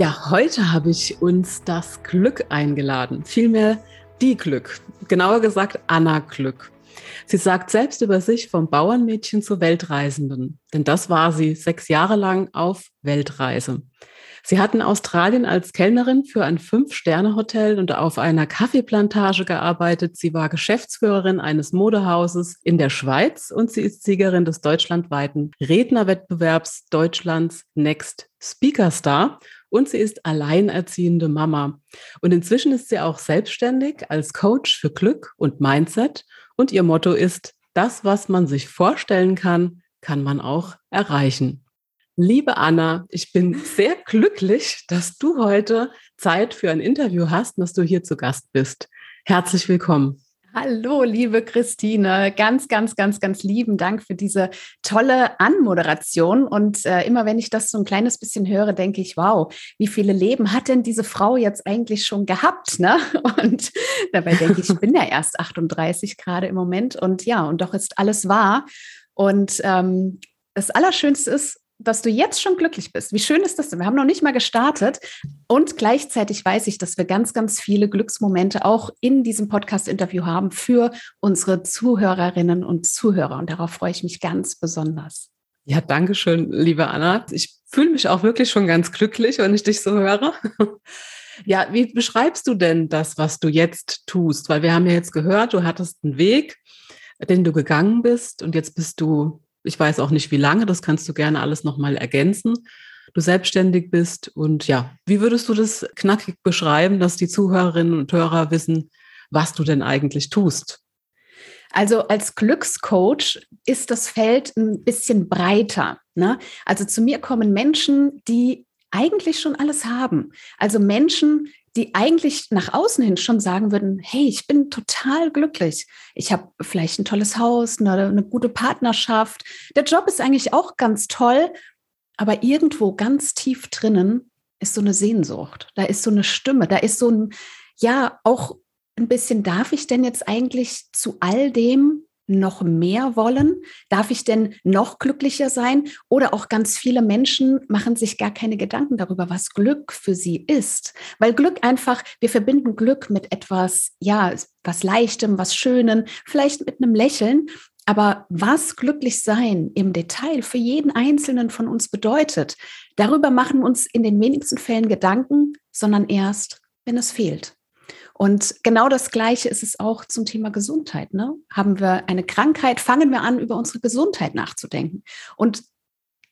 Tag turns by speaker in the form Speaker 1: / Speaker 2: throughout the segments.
Speaker 1: Ja, heute habe ich uns das Glück eingeladen. Vielmehr die Glück. Genauer gesagt Anna Glück. Sie sagt selbst über sich vom Bauernmädchen zur Weltreisenden. Denn das war sie sechs Jahre lang auf Weltreise. Sie hat in Australien als Kellnerin für ein Fünf-Sterne-Hotel und auf einer Kaffeeplantage gearbeitet. Sie war Geschäftsführerin eines Modehauses in der Schweiz und sie ist Siegerin des deutschlandweiten Rednerwettbewerbs Deutschlands Next Speaker Star und sie ist alleinerziehende Mama. Und inzwischen ist sie auch selbstständig als Coach für Glück und Mindset. Und ihr Motto ist, das, was man sich vorstellen kann, kann man auch erreichen. Liebe Anna, ich bin sehr glücklich, dass du heute Zeit für ein Interview hast und dass du hier zu Gast bist. Herzlich willkommen.
Speaker 2: Hallo, liebe Christine. Ganz, ganz, ganz, ganz lieben Dank für diese tolle Anmoderation. Und äh, immer wenn ich das so ein kleines bisschen höre, denke ich, wow, wie viele Leben hat denn diese Frau jetzt eigentlich schon gehabt? Ne? Und dabei denke ich, ich bin ja erst 38 gerade im Moment. Und ja, und doch ist alles wahr. Und ähm, das Allerschönste ist, dass du jetzt schon glücklich bist. Wie schön ist das denn? Wir haben noch nicht mal gestartet. Und gleichzeitig weiß ich, dass wir ganz, ganz viele Glücksmomente auch in diesem Podcast-Interview haben für unsere Zuhörerinnen und Zuhörer. Und darauf freue ich mich ganz besonders.
Speaker 1: Ja, danke schön, liebe Anna. Ich fühle mich auch wirklich schon ganz glücklich, wenn ich dich so höre. Ja, wie beschreibst du denn das, was du jetzt tust? Weil wir haben ja jetzt gehört, du hattest einen Weg, den du gegangen bist und jetzt bist du ich weiß auch nicht, wie lange, das kannst du gerne alles nochmal ergänzen. Du selbstständig bist und ja, wie würdest du das knackig beschreiben, dass die Zuhörerinnen und Hörer wissen, was du denn eigentlich tust?
Speaker 2: Also als Glückscoach ist das Feld ein bisschen breiter. Ne? Also zu mir kommen Menschen, die eigentlich schon alles haben. Also Menschen, die eigentlich nach außen hin schon sagen würden, hey, ich bin total glücklich. Ich habe vielleicht ein tolles Haus, eine, eine gute Partnerschaft. Der Job ist eigentlich auch ganz toll, aber irgendwo ganz tief drinnen ist so eine Sehnsucht. Da ist so eine Stimme, da ist so ein, ja, auch ein bisschen, darf ich denn jetzt eigentlich zu all dem noch mehr wollen? Darf ich denn noch glücklicher sein? Oder auch ganz viele Menschen machen sich gar keine Gedanken darüber, was Glück für sie ist. Weil Glück einfach, wir verbinden Glück mit etwas, ja, was Leichtem, was Schönem, vielleicht mit einem Lächeln. Aber was glücklich sein im Detail für jeden Einzelnen von uns bedeutet, darüber machen uns in den wenigsten Fällen Gedanken, sondern erst, wenn es fehlt. Und genau das Gleiche ist es auch zum Thema Gesundheit. Ne? Haben wir eine Krankheit, fangen wir an, über unsere Gesundheit nachzudenken. Und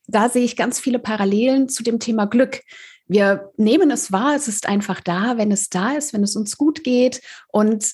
Speaker 2: da sehe ich ganz viele Parallelen zu dem Thema Glück. Wir nehmen es wahr, es ist einfach da, wenn es da ist, wenn es uns gut geht. Und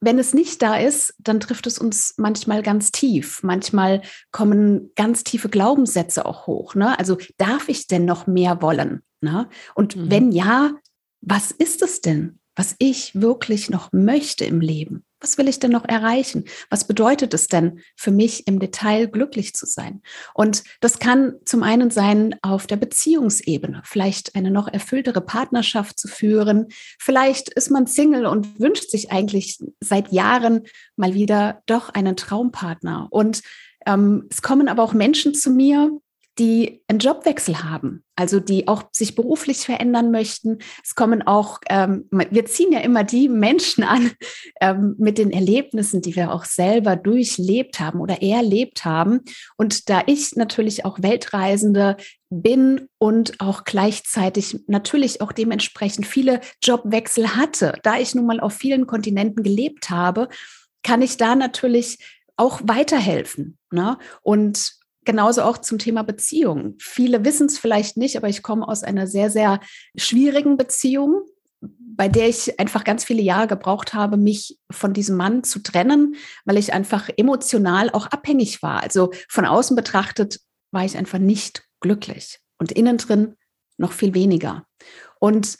Speaker 2: wenn es nicht da ist, dann trifft es uns manchmal ganz tief. Manchmal kommen ganz tiefe Glaubenssätze auch hoch. Ne? Also darf ich denn noch mehr wollen? Ne? Und mhm. wenn ja, was ist es denn? Was ich wirklich noch möchte im Leben. Was will ich denn noch erreichen? Was bedeutet es denn für mich im Detail glücklich zu sein? Und das kann zum einen sein auf der Beziehungsebene, vielleicht eine noch erfülltere Partnerschaft zu führen. Vielleicht ist man Single und wünscht sich eigentlich seit Jahren mal wieder doch einen Traumpartner. Und ähm, es kommen aber auch Menschen zu mir, die einen Jobwechsel haben, also die auch sich beruflich verändern möchten. Es kommen auch, ähm, wir ziehen ja immer die Menschen an ähm, mit den Erlebnissen, die wir auch selber durchlebt haben oder erlebt haben. Und da ich natürlich auch Weltreisende bin und auch gleichzeitig natürlich auch dementsprechend viele Jobwechsel hatte, da ich nun mal auf vielen Kontinenten gelebt habe, kann ich da natürlich auch weiterhelfen. Ne? Und genauso auch zum Thema Beziehung. Viele wissen es vielleicht nicht, aber ich komme aus einer sehr, sehr schwierigen Beziehung, bei der ich einfach ganz viele Jahre gebraucht habe, mich von diesem Mann zu trennen, weil ich einfach emotional auch abhängig war. Also von außen betrachtet war ich einfach nicht glücklich und innen drin noch viel weniger. Und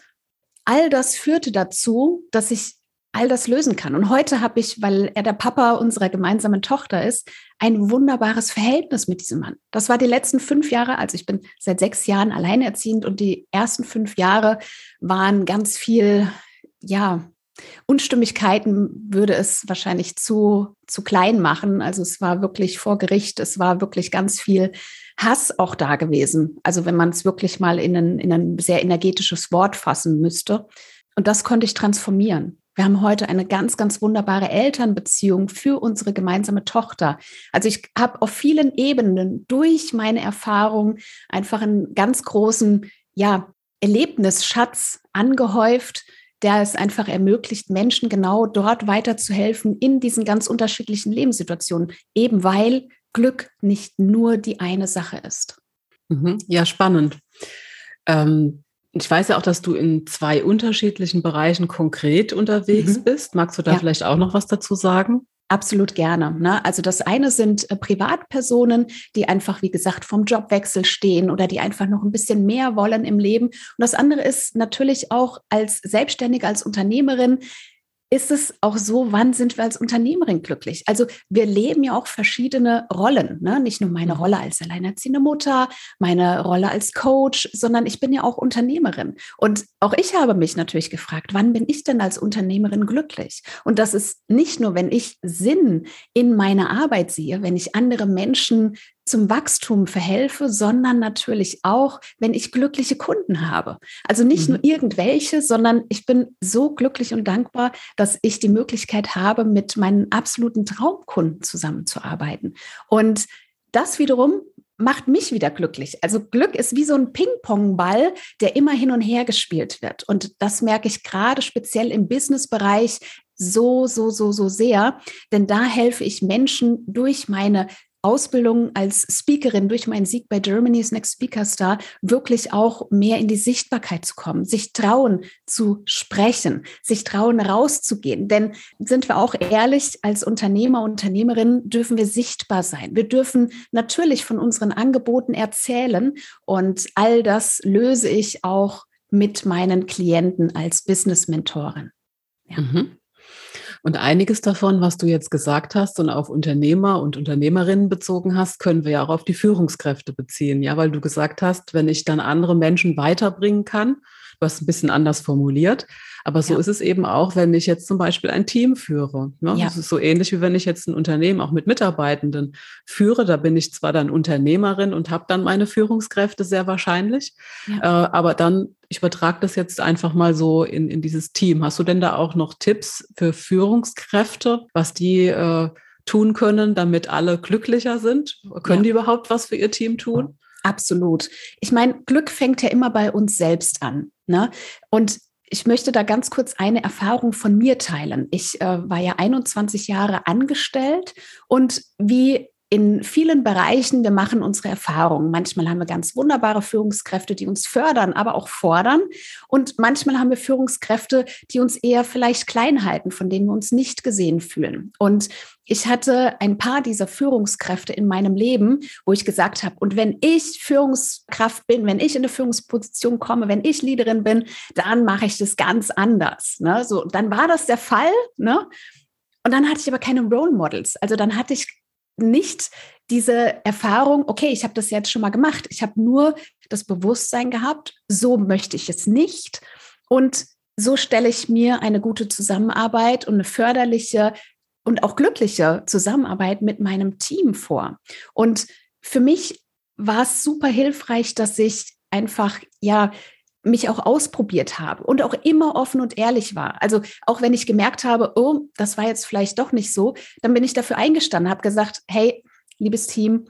Speaker 2: all das führte dazu, dass ich all das lösen kann. Und heute habe ich, weil er der Papa unserer gemeinsamen Tochter ist, ein wunderbares Verhältnis mit diesem Mann. Das war die letzten fünf Jahre, also ich bin seit sechs Jahren alleinerziehend und die ersten fünf Jahre waren ganz viel, ja, Unstimmigkeiten würde es wahrscheinlich zu, zu klein machen. Also es war wirklich vor Gericht, es war wirklich ganz viel Hass auch da gewesen. Also wenn man es wirklich mal in ein, in ein sehr energetisches Wort fassen müsste. Und das konnte ich transformieren. Wir haben heute eine ganz, ganz wunderbare Elternbeziehung für unsere gemeinsame Tochter. Also ich habe auf vielen Ebenen durch meine Erfahrung einfach einen ganz großen, ja, Erlebnisschatz angehäuft, der es einfach ermöglicht, Menschen genau dort weiterzuhelfen in diesen ganz unterschiedlichen Lebenssituationen, eben weil Glück nicht nur die eine Sache ist.
Speaker 1: Mhm. Ja, spannend. Ähm, ich weiß ja auch, dass du in zwei unterschiedlichen Bereichen konkret unterwegs mhm. bist. Magst du da ja. vielleicht auch noch was dazu sagen?
Speaker 2: Absolut gerne. Ne? Also das eine sind äh, Privatpersonen, die einfach, wie gesagt, vom Jobwechsel stehen oder die einfach noch ein bisschen mehr wollen im Leben. Und das andere ist natürlich auch als Selbstständige, als Unternehmerin, ist es auch so, wann sind wir als Unternehmerin glücklich? Also wir leben ja auch verschiedene Rollen, ne? nicht nur meine mhm. Rolle als alleinerziehende Mutter, meine Rolle als Coach, sondern ich bin ja auch Unternehmerin. Und auch ich habe mich natürlich gefragt, wann bin ich denn als Unternehmerin glücklich? Und das ist nicht nur, wenn ich Sinn in meiner Arbeit sehe, wenn ich andere Menschen zum Wachstum verhelfe, sondern natürlich auch, wenn ich glückliche Kunden habe. Also nicht mhm. nur irgendwelche, sondern ich bin so glücklich und dankbar, dass ich die Möglichkeit habe, mit meinen absoluten Traumkunden zusammenzuarbeiten. Und das wiederum macht mich wieder glücklich. Also Glück ist wie so ein Ping-Pong-Ball, der immer hin und her gespielt wird. Und das merke ich gerade speziell im Business-Bereich so, so, so, so sehr. Denn da helfe ich Menschen durch meine Ausbildung als Speakerin durch meinen Sieg bei Germany's Next Speaker Star wirklich auch mehr in die Sichtbarkeit zu kommen, sich trauen zu sprechen, sich trauen rauszugehen. Denn sind wir auch ehrlich, als Unternehmer, Unternehmerin dürfen wir sichtbar sein. Wir dürfen natürlich von unseren Angeboten erzählen und all das löse ich auch mit meinen Klienten als Business-Mentorin.
Speaker 1: Ja. Mhm. Und einiges davon, was du jetzt gesagt hast und auf Unternehmer und Unternehmerinnen bezogen hast, können wir ja auch auf die Führungskräfte beziehen. Ja, weil du gesagt hast, wenn ich dann andere Menschen weiterbringen kann, hast ein bisschen anders formuliert, aber so ja. ist es eben auch, wenn ich jetzt zum Beispiel ein Team führe. Ne? Ja. Das ist so ähnlich wie wenn ich jetzt ein Unternehmen auch mit Mitarbeitenden führe. Da bin ich zwar dann Unternehmerin und habe dann meine Führungskräfte sehr wahrscheinlich, ja. äh, aber dann ich übertrage das jetzt einfach mal so in, in dieses Team. Hast du denn da auch noch Tipps für Führungskräfte, was die äh, tun können, damit alle glücklicher sind? Können die überhaupt was für ihr Team tun?
Speaker 2: Absolut. Ich meine, Glück fängt ja immer bei uns selbst an. Ne? Und ich möchte da ganz kurz eine Erfahrung von mir teilen. Ich äh, war ja 21 Jahre angestellt und wie in vielen Bereichen, wir machen unsere Erfahrungen. Manchmal haben wir ganz wunderbare Führungskräfte, die uns fördern, aber auch fordern. Und manchmal haben wir Führungskräfte, die uns eher vielleicht klein halten, von denen wir uns nicht gesehen fühlen. Und ich hatte ein paar dieser Führungskräfte in meinem Leben, wo ich gesagt habe, und wenn ich Führungskraft bin, wenn ich in eine Führungsposition komme, wenn ich Leaderin bin, dann mache ich das ganz anders. Ne? So, dann war das der Fall. Ne? Und dann hatte ich aber keine Role Models. Also dann hatte ich nicht diese Erfahrung, okay, ich habe das jetzt schon mal gemacht. Ich habe nur das Bewusstsein gehabt, so möchte ich es nicht. Und so stelle ich mir eine gute Zusammenarbeit und eine förderliche und auch glückliche Zusammenarbeit mit meinem Team vor. Und für mich war es super hilfreich, dass ich einfach, ja, mich auch ausprobiert habe und auch immer offen und ehrlich war. Also auch wenn ich gemerkt habe, oh, das war jetzt vielleicht doch nicht so, dann bin ich dafür eingestanden, habe gesagt, hey, liebes Team,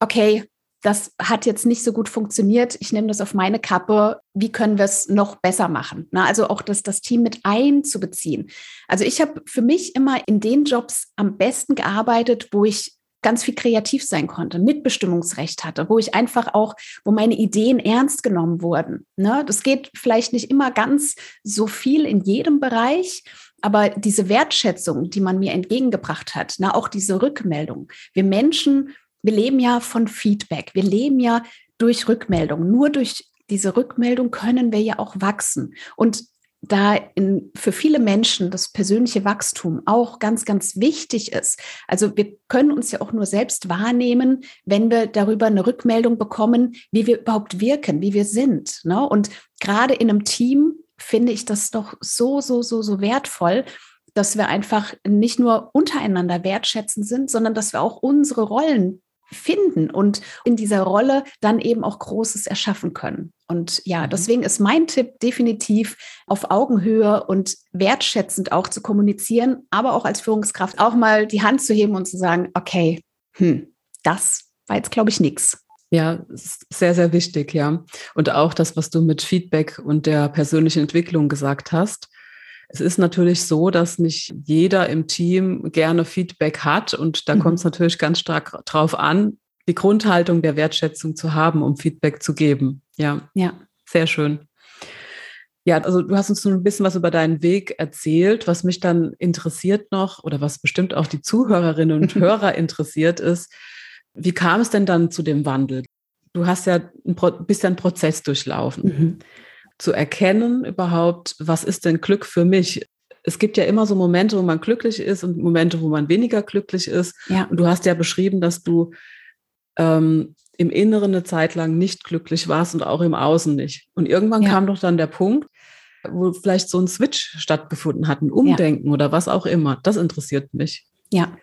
Speaker 2: okay, das hat jetzt nicht so gut funktioniert. Ich nehme das auf meine Kappe. Wie können wir es noch besser machen? Na, also auch das, das Team mit einzubeziehen. Also ich habe für mich immer in den Jobs am besten gearbeitet, wo ich ganz viel kreativ sein konnte, Mitbestimmungsrecht hatte, wo ich einfach auch, wo meine Ideen ernst genommen wurden. Ne? Das geht vielleicht nicht immer ganz so viel in jedem Bereich, aber diese Wertschätzung, die man mir entgegengebracht hat, na, auch diese Rückmeldung. Wir Menschen wir leben ja von Feedback. Wir leben ja durch Rückmeldung. Nur durch diese Rückmeldung können wir ja auch wachsen. Und da in, für viele Menschen das persönliche Wachstum auch ganz, ganz wichtig ist. Also wir können uns ja auch nur selbst wahrnehmen, wenn wir darüber eine Rückmeldung bekommen, wie wir überhaupt wirken, wie wir sind. Ne? Und gerade in einem Team finde ich das doch so, so, so, so wertvoll, dass wir einfach nicht nur untereinander wertschätzen sind, sondern dass wir auch unsere Rollen finden und in dieser Rolle dann eben auch Großes erschaffen können. Und ja, mhm. deswegen ist mein Tipp definitiv auf Augenhöhe und wertschätzend auch zu kommunizieren, aber auch als Führungskraft auch mal die Hand zu heben und zu sagen, okay, hm, das war jetzt, glaube ich, nichts.
Speaker 1: Ja, sehr, sehr wichtig, ja. Und auch das, was du mit Feedback und der persönlichen Entwicklung gesagt hast. Es ist natürlich so, dass nicht jeder im Team gerne Feedback hat und da mhm. kommt es natürlich ganz stark drauf an, die Grundhaltung der Wertschätzung zu haben, um Feedback zu geben. Ja, ja. sehr schön. Ja, also du hast uns ein bisschen was über deinen Weg erzählt. Was mich dann interessiert noch oder was bestimmt auch die Zuhörerinnen und Hörer interessiert ist, wie kam es denn dann zu dem Wandel? Du hast ja ein, bist ja einen Prozess durchlaufen. Mhm zu erkennen überhaupt, was ist denn Glück für mich? Es gibt ja immer so Momente, wo man glücklich ist und Momente, wo man weniger glücklich ist. Ja. Und du hast ja beschrieben, dass du ähm, im Inneren eine Zeit lang nicht glücklich warst und auch im Außen nicht. Und irgendwann ja. kam doch dann der Punkt, wo vielleicht so ein Switch stattgefunden hat, ein Umdenken ja. oder was auch immer. Das interessiert mich.
Speaker 2: Ja,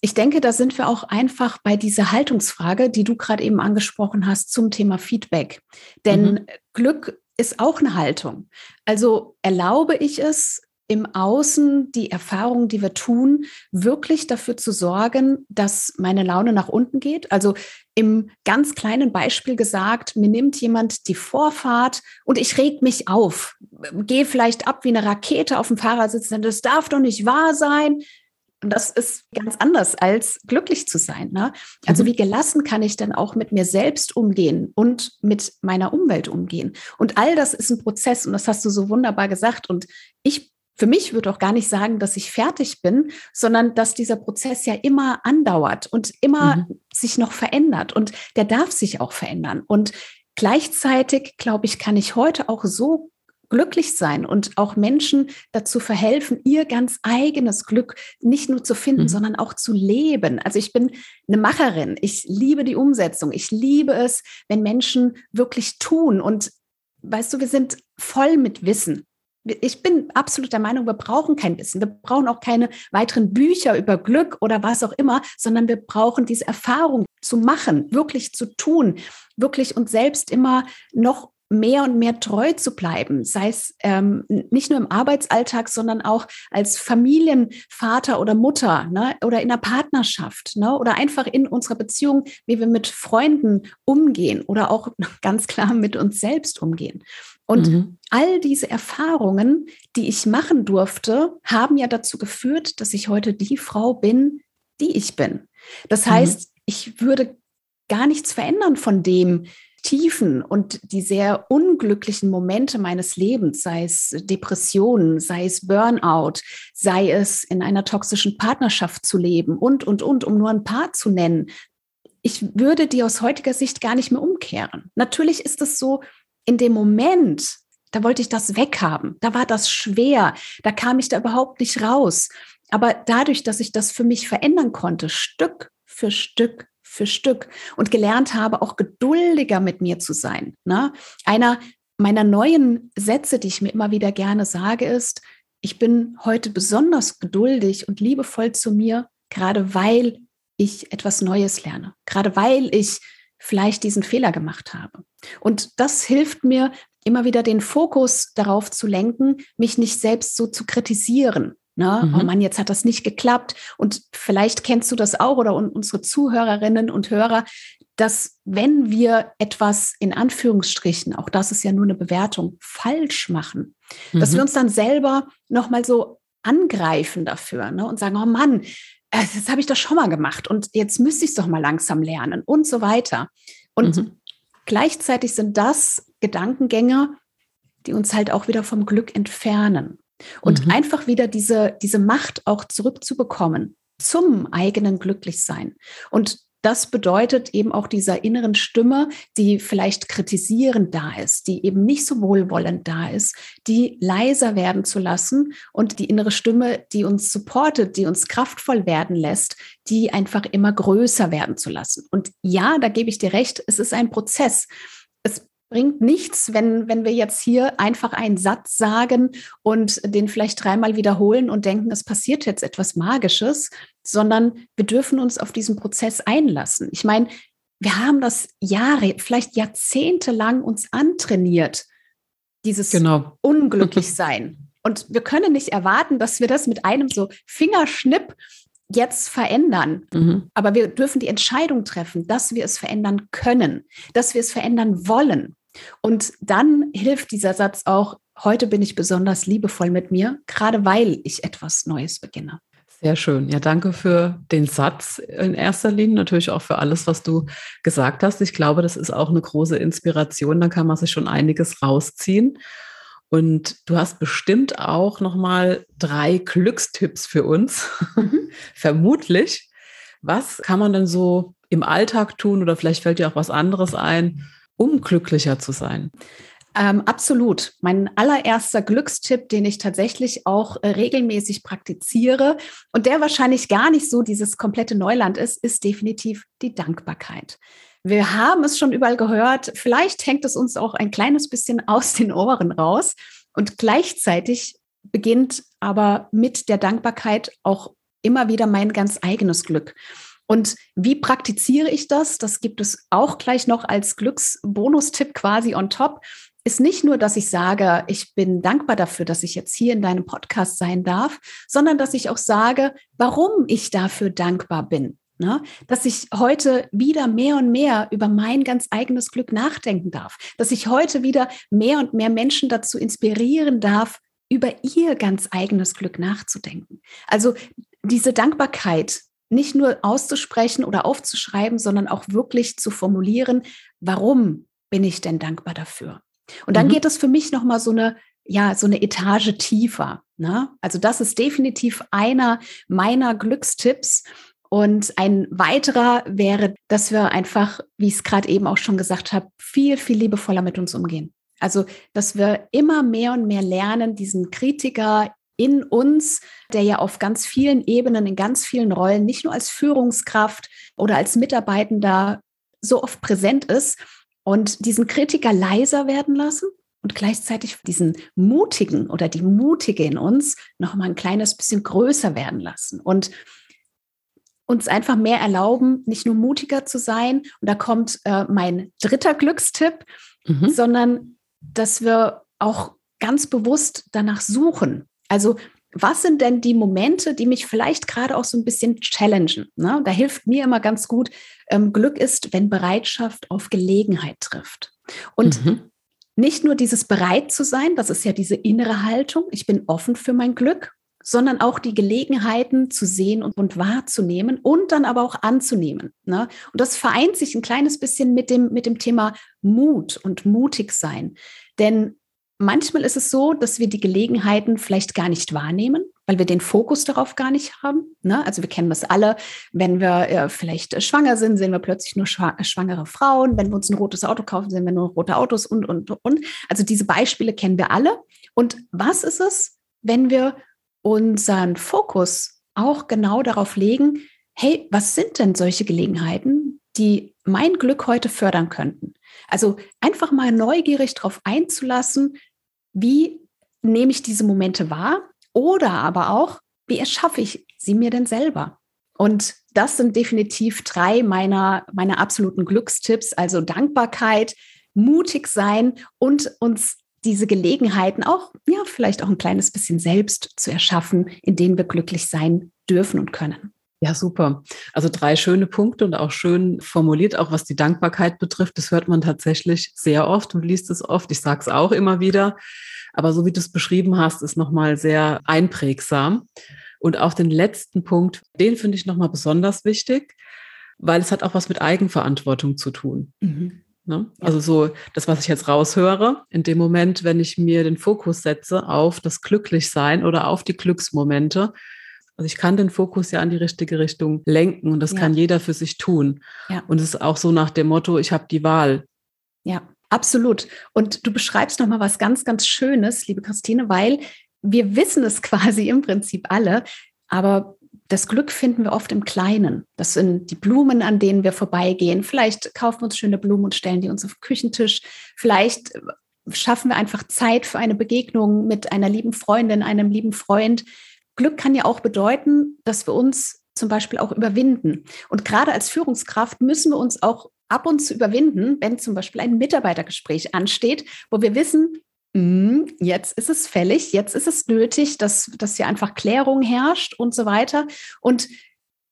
Speaker 2: ich denke, da sind wir auch einfach bei dieser Haltungsfrage, die du gerade eben angesprochen hast zum Thema Feedback. Denn mhm. Glück ist auch eine Haltung. Also erlaube ich es, im Außen die Erfahrungen, die wir tun, wirklich dafür zu sorgen, dass meine Laune nach unten geht. Also im ganz kleinen Beispiel gesagt, mir nimmt jemand die Vorfahrt und ich reg mich auf, gehe vielleicht ab wie eine Rakete auf dem Fahrersitz, denn das darf doch nicht wahr sein. Und das ist ganz anders als glücklich zu sein. Ne? Also mhm. wie gelassen kann ich denn auch mit mir selbst umgehen und mit meiner Umwelt umgehen? Und all das ist ein Prozess und das hast du so wunderbar gesagt. Und ich für mich würde auch gar nicht sagen, dass ich fertig bin, sondern dass dieser Prozess ja immer andauert und immer mhm. sich noch verändert. Und der darf sich auch verändern. Und gleichzeitig, glaube ich, kann ich heute auch so glücklich sein und auch Menschen dazu verhelfen, ihr ganz eigenes Glück nicht nur zu finden, mhm. sondern auch zu leben. Also ich bin eine Macherin. Ich liebe die Umsetzung. Ich liebe es, wenn Menschen wirklich tun. Und weißt du, wir sind voll mit Wissen. Ich bin absolut der Meinung, wir brauchen kein Wissen. Wir brauchen auch keine weiteren Bücher über Glück oder was auch immer, sondern wir brauchen diese Erfahrung zu machen, wirklich zu tun, wirklich uns selbst immer noch mehr und mehr treu zu bleiben, sei es ähm, nicht nur im Arbeitsalltag, sondern auch als Familienvater oder Mutter ne, oder in der Partnerschaft ne, oder einfach in unserer Beziehung, wie wir mit Freunden umgehen oder auch ganz klar mit uns selbst umgehen. Und mhm. all diese Erfahrungen, die ich machen durfte, haben ja dazu geführt, dass ich heute die Frau bin, die ich bin. Das mhm. heißt, mhm. ich würde gar nichts verändern von dem, Tiefen und die sehr unglücklichen Momente meines Lebens, sei es Depressionen, sei es Burnout, sei es in einer toxischen Partnerschaft zu leben und, und, und, um nur ein paar zu nennen, ich würde die aus heutiger Sicht gar nicht mehr umkehren. Natürlich ist es so, in dem Moment, da wollte ich das weghaben, da war das schwer, da kam ich da überhaupt nicht raus. Aber dadurch, dass ich das für mich verändern konnte, Stück für Stück für Stück und gelernt habe, auch geduldiger mit mir zu sein. Ne? Einer meiner neuen Sätze, die ich mir immer wieder gerne sage, ist, ich bin heute besonders geduldig und liebevoll zu mir, gerade weil ich etwas Neues lerne, gerade weil ich vielleicht diesen Fehler gemacht habe. Und das hilft mir, immer wieder den Fokus darauf zu lenken, mich nicht selbst so zu kritisieren. Ne? Mhm. Oh Mann, jetzt hat das nicht geklappt. Und vielleicht kennst du das auch oder unsere Zuhörerinnen und Hörer, dass wenn wir etwas in Anführungsstrichen, auch das ist ja nur eine Bewertung, falsch machen, mhm. dass wir mhm. uns dann selber nochmal so angreifen dafür ne? und sagen, oh Mann, äh, das habe ich doch schon mal gemacht und jetzt müsste ich es doch mal langsam lernen und so weiter. Und mhm. gleichzeitig sind das Gedankengänge, die uns halt auch wieder vom Glück entfernen. Und mhm. einfach wieder diese, diese Macht auch zurückzubekommen zum eigenen Glücklichsein. Und das bedeutet eben auch dieser inneren Stimme, die vielleicht kritisierend da ist, die eben nicht so wohlwollend da ist, die leiser werden zu lassen und die innere Stimme, die uns supportet, die uns kraftvoll werden lässt, die einfach immer größer werden zu lassen. Und ja, da gebe ich dir recht, es ist ein Prozess. Bringt nichts, wenn, wenn wir jetzt hier einfach einen Satz sagen und den vielleicht dreimal wiederholen und denken, es passiert jetzt etwas Magisches, sondern wir dürfen uns auf diesen Prozess einlassen. Ich meine, wir haben das Jahre, vielleicht Jahrzehnte lang uns antrainiert, dieses genau. Unglücklichsein. Und wir können nicht erwarten, dass wir das mit einem so Fingerschnipp jetzt verändern. Mhm. Aber wir dürfen die Entscheidung treffen, dass wir es verändern können, dass wir es verändern wollen. Und dann hilft dieser Satz auch, heute bin ich besonders liebevoll mit mir, gerade weil ich etwas Neues beginne.
Speaker 1: Sehr schön. Ja, danke für den Satz in erster Linie, natürlich auch für alles, was du gesagt hast. Ich glaube, das ist auch eine große Inspiration. Da kann man sich schon einiges rausziehen. Und du hast bestimmt auch noch mal drei Glückstipps für uns, mhm. vermutlich. Was kann man denn so im Alltag tun oder vielleicht fällt dir auch was anderes ein, um glücklicher zu sein?
Speaker 2: Ähm, absolut. Mein allererster Glückstipp, den ich tatsächlich auch äh, regelmäßig praktiziere und der wahrscheinlich gar nicht so dieses komplette Neuland ist, ist definitiv die Dankbarkeit. Wir haben es schon überall gehört. Vielleicht hängt es uns auch ein kleines bisschen aus den Ohren raus. Und gleichzeitig beginnt aber mit der Dankbarkeit auch immer wieder mein ganz eigenes Glück. Und wie praktiziere ich das? Das gibt es auch gleich noch als Glücksbonustipp quasi on top. Ist nicht nur, dass ich sage, ich bin dankbar dafür, dass ich jetzt hier in deinem Podcast sein darf, sondern dass ich auch sage, warum ich dafür dankbar bin. Ne? Dass ich heute wieder mehr und mehr über mein ganz eigenes Glück nachdenken darf. Dass ich heute wieder mehr und mehr Menschen dazu inspirieren darf, über ihr ganz eigenes Glück nachzudenken. Also diese Dankbarkeit, nicht nur auszusprechen oder aufzuschreiben, sondern auch wirklich zu formulieren, warum bin ich denn dankbar dafür? Und dann mhm. geht es für mich nochmal so eine, ja, so eine Etage tiefer. Ne? Also das ist definitiv einer meiner Glückstipps. Und ein weiterer wäre, dass wir einfach, wie ich es gerade eben auch schon gesagt habe, viel, viel liebevoller mit uns umgehen. Also, dass wir immer mehr und mehr lernen, diesen Kritiker in uns, der ja auf ganz vielen Ebenen, in ganz vielen Rollen, nicht nur als Führungskraft oder als Mitarbeitender so oft präsent ist und diesen Kritiker leiser werden lassen und gleichzeitig diesen Mutigen oder die Mutige in uns noch mal ein kleines bisschen größer werden lassen und uns einfach mehr erlauben, nicht nur mutiger zu sein. Und da kommt äh, mein dritter Glückstipp, mhm. sondern dass wir auch ganz bewusst danach suchen, also was sind denn die Momente, die mich vielleicht gerade auch so ein bisschen challengen? Ne? Da hilft mir immer ganz gut, ähm, Glück ist, wenn Bereitschaft auf Gelegenheit trifft. Und mhm. nicht nur dieses bereit zu sein, das ist ja diese innere Haltung, ich bin offen für mein Glück, sondern auch die Gelegenheiten zu sehen und, und wahrzunehmen und dann aber auch anzunehmen. Ne? Und das vereint sich ein kleines bisschen mit dem, mit dem Thema Mut und mutig sein. Denn Manchmal ist es so, dass wir die Gelegenheiten vielleicht gar nicht wahrnehmen, weil wir den Fokus darauf gar nicht haben. Ne? Also wir kennen das alle, wenn wir äh, vielleicht schwanger sind, sehen wir plötzlich nur schwangere Frauen. Wenn wir uns ein rotes Auto kaufen, sehen wir nur rote Autos und, und, und. Also diese Beispiele kennen wir alle. Und was ist es, wenn wir unseren Fokus auch genau darauf legen, hey, was sind denn solche Gelegenheiten, die mein Glück heute fördern könnten? Also einfach mal neugierig darauf einzulassen, wie nehme ich diese Momente wahr oder aber auch, wie erschaffe ich sie mir denn selber? Und das sind definitiv drei meiner, meiner absoluten Glückstipps. Also Dankbarkeit, mutig sein und uns diese Gelegenheiten auch, ja, vielleicht auch ein kleines bisschen selbst zu erschaffen, in denen wir glücklich sein dürfen und können.
Speaker 1: Ja, super. Also drei schöne Punkte und auch schön formuliert, auch was die Dankbarkeit betrifft. Das hört man tatsächlich sehr oft und liest es oft. Ich sage es auch immer wieder. Aber so wie du es beschrieben hast, ist nochmal sehr einprägsam. Und auch den letzten Punkt, den finde ich nochmal besonders wichtig, weil es hat auch was mit Eigenverantwortung zu tun. Mhm. Ne? Ja. Also so das, was ich jetzt raushöre, in dem Moment, wenn ich mir den Fokus setze auf das Glücklichsein oder auf die Glücksmomente, also ich kann den Fokus ja an die richtige Richtung lenken und das ja. kann jeder für sich tun. Ja. Und es ist auch so nach dem Motto, ich habe die Wahl.
Speaker 2: Ja, absolut. Und du beschreibst nochmal was ganz, ganz Schönes, liebe Christine, weil wir wissen es quasi im Prinzip alle, aber das Glück finden wir oft im Kleinen. Das sind die Blumen, an denen wir vorbeigehen. Vielleicht kaufen wir uns schöne Blumen und stellen die uns auf den Küchentisch. Vielleicht schaffen wir einfach Zeit für eine Begegnung mit einer lieben Freundin, einem lieben Freund. Glück kann ja auch bedeuten, dass wir uns zum Beispiel auch überwinden. Und gerade als Führungskraft müssen wir uns auch ab und zu überwinden, wenn zum Beispiel ein Mitarbeitergespräch ansteht, wo wir wissen, jetzt ist es fällig, jetzt ist es nötig, dass, dass hier einfach Klärung herrscht und so weiter. Und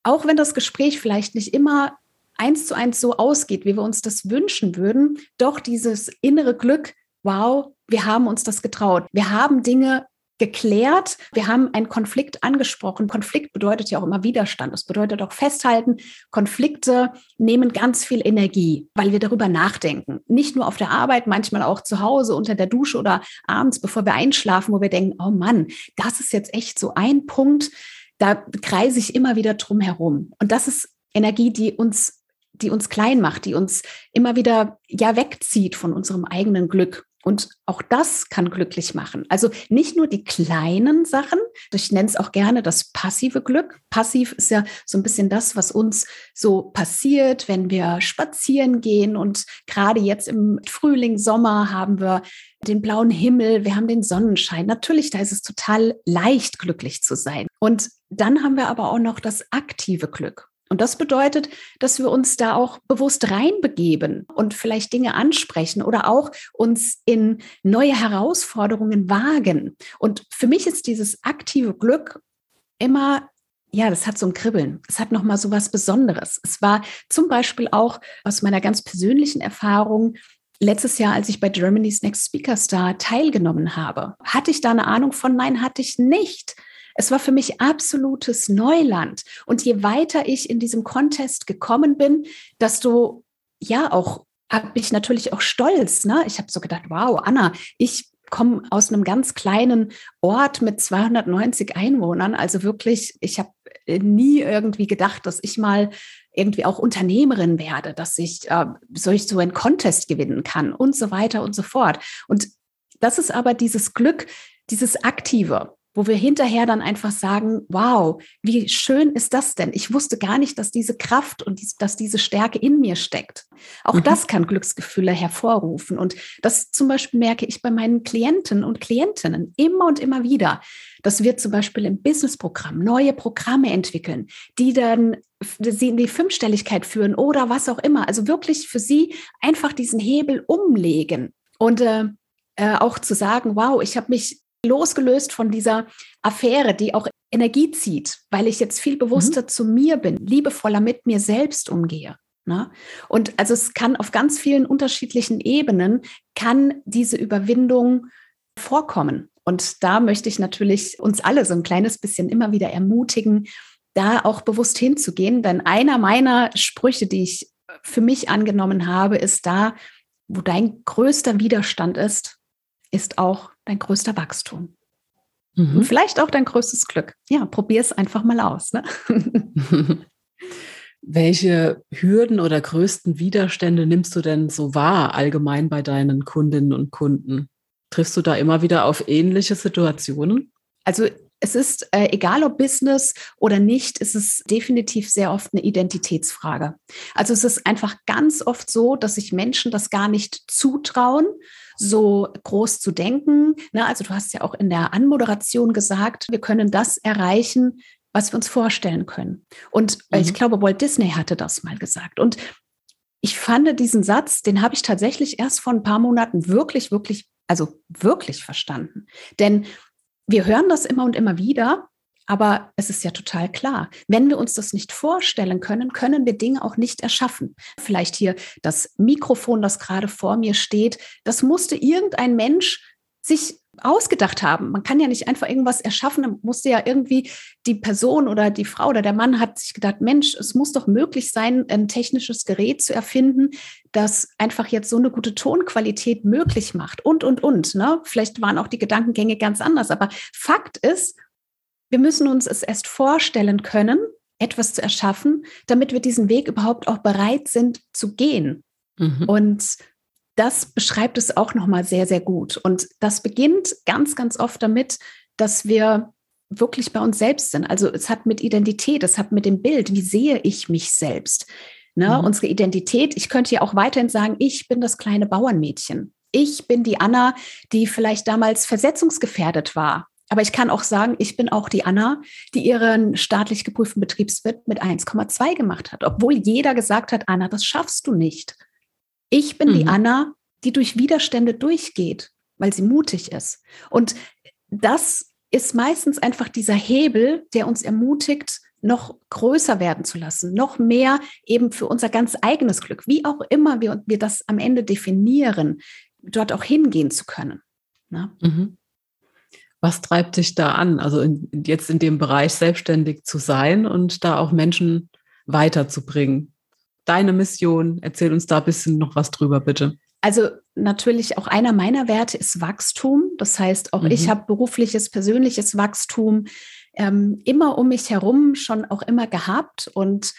Speaker 2: auch wenn das Gespräch vielleicht nicht immer eins zu eins so ausgeht, wie wir uns das wünschen würden, doch dieses innere Glück, wow, wir haben uns das getraut. Wir haben Dinge geklärt. Wir haben einen Konflikt angesprochen. Konflikt bedeutet ja auch immer Widerstand. Es bedeutet auch festhalten. Konflikte nehmen ganz viel Energie, weil wir darüber nachdenken. Nicht nur auf der Arbeit, manchmal auch zu Hause unter der Dusche oder abends, bevor wir einschlafen, wo wir denken, oh Mann, das ist jetzt echt so ein Punkt, da kreise ich immer wieder drum herum. Und das ist Energie, die uns die uns klein macht, die uns immer wieder ja wegzieht von unserem eigenen Glück. Und auch das kann glücklich machen. Also nicht nur die kleinen Sachen, ich nenne es auch gerne das passive Glück. Passiv ist ja so ein bisschen das, was uns so passiert, wenn wir spazieren gehen. Und gerade jetzt im Frühling, Sommer haben wir den blauen Himmel, wir haben den Sonnenschein. Natürlich, da ist es total leicht, glücklich zu sein. Und dann haben wir aber auch noch das aktive Glück. Und das bedeutet, dass wir uns da auch bewusst reinbegeben und vielleicht Dinge ansprechen oder auch uns in neue Herausforderungen wagen. Und für mich ist dieses aktive Glück immer ja, das hat so ein Kribbeln. Es hat nochmal so was Besonderes. Es war zum Beispiel auch aus meiner ganz persönlichen Erfahrung letztes Jahr, als ich bei Germany's Next Speaker Star teilgenommen habe. Hatte ich da eine Ahnung von? Nein, hatte ich nicht. Es war für mich absolutes Neuland. Und je weiter ich in diesem Contest gekommen bin, desto ja auch habe ich natürlich auch stolz. Ne? Ich habe so gedacht, wow, Anna, ich komme aus einem ganz kleinen Ort mit 290 Einwohnern. Also wirklich, ich habe nie irgendwie gedacht, dass ich mal irgendwie auch Unternehmerin werde, dass ich äh, solch so einen Contest gewinnen kann und so weiter und so fort. Und das ist aber dieses Glück, dieses Aktive wo wir hinterher dann einfach sagen, wow, wie schön ist das denn? Ich wusste gar nicht, dass diese Kraft und die, dass diese Stärke in mir steckt. Auch mhm. das kann Glücksgefühle hervorrufen. Und das zum Beispiel merke ich bei meinen Klienten und Klientinnen immer und immer wieder, dass wir zum Beispiel im Businessprogramm neue Programme entwickeln, die dann sie in die Fünfstelligkeit führen oder was auch immer. Also wirklich für sie einfach diesen Hebel umlegen und äh, äh auch zu sagen, wow, ich habe mich losgelöst von dieser Affäre, die auch Energie zieht, weil ich jetzt viel bewusster mhm. zu mir bin, liebevoller mit mir selbst umgehe. Ne? Und also es kann auf ganz vielen unterschiedlichen Ebenen, kann diese Überwindung vorkommen. Und da möchte ich natürlich uns alle so ein kleines bisschen immer wieder ermutigen, da auch bewusst hinzugehen. Denn einer meiner Sprüche, die ich für mich angenommen habe, ist da, wo dein größter Widerstand ist, ist auch dein größter Wachstum. Mhm. Und vielleicht auch dein größtes Glück. Ja, probier es einfach mal aus. Ne?
Speaker 1: Welche Hürden oder größten Widerstände nimmst du denn so wahr allgemein bei deinen Kundinnen und Kunden? Triffst du da immer wieder auf ähnliche Situationen?
Speaker 2: Also es ist äh, egal ob Business oder nicht, ist es definitiv sehr oft eine Identitätsfrage. Also es ist einfach ganz oft so, dass sich Menschen das gar nicht zutrauen, so groß zu denken. Ne? Also du hast ja auch in der Anmoderation gesagt, wir können das erreichen, was wir uns vorstellen können. Und mhm. ich glaube, Walt Disney hatte das mal gesagt. Und ich fand diesen Satz, den habe ich tatsächlich erst vor ein paar Monaten wirklich, wirklich, also wirklich verstanden. Denn wir hören das immer und immer wieder, aber es ist ja total klar, wenn wir uns das nicht vorstellen können, können wir Dinge auch nicht erschaffen. Vielleicht hier das Mikrofon, das gerade vor mir steht, das musste irgendein Mensch sich ausgedacht haben. Man kann ja nicht einfach irgendwas erschaffen, man musste ja irgendwie die Person oder die Frau oder der Mann hat sich gedacht, Mensch, es muss doch möglich sein, ein technisches Gerät zu erfinden, das einfach jetzt so eine gute Tonqualität möglich macht und, und, und. Ne? Vielleicht waren auch die Gedankengänge ganz anders, aber Fakt ist, wir müssen uns es erst vorstellen können, etwas zu erschaffen, damit wir diesen Weg überhaupt auch bereit sind zu gehen. Mhm. Und das beschreibt es auch nochmal sehr, sehr gut. Und das beginnt ganz, ganz oft damit, dass wir wirklich bei uns selbst sind. Also es hat mit Identität, es hat mit dem Bild, wie sehe ich mich selbst. Ne? Mhm. Unsere Identität, ich könnte ja auch weiterhin sagen, ich bin das kleine Bauernmädchen. Ich bin die Anna, die vielleicht damals versetzungsgefährdet war. Aber ich kann auch sagen, ich bin auch die Anna, die ihren staatlich geprüften Betriebswirt mit 1,2 gemacht hat, obwohl jeder gesagt hat, Anna, das schaffst du nicht. Ich bin mhm. die Anna, die durch Widerstände durchgeht, weil sie mutig ist. Und das ist meistens einfach dieser Hebel, der uns ermutigt, noch größer werden zu lassen, noch mehr eben für unser ganz eigenes Glück, wie auch immer wir, wir das am Ende definieren, dort auch hingehen zu können.
Speaker 1: Ne? Mhm. Was treibt dich da an, also in, jetzt in dem Bereich selbstständig zu sein und da auch Menschen weiterzubringen? Deine Mission? Erzähl uns da ein bisschen noch was drüber, bitte.
Speaker 2: Also natürlich auch einer meiner Werte ist Wachstum. Das heißt, auch mhm. ich habe berufliches, persönliches Wachstum ähm, immer um mich herum schon auch immer gehabt. Und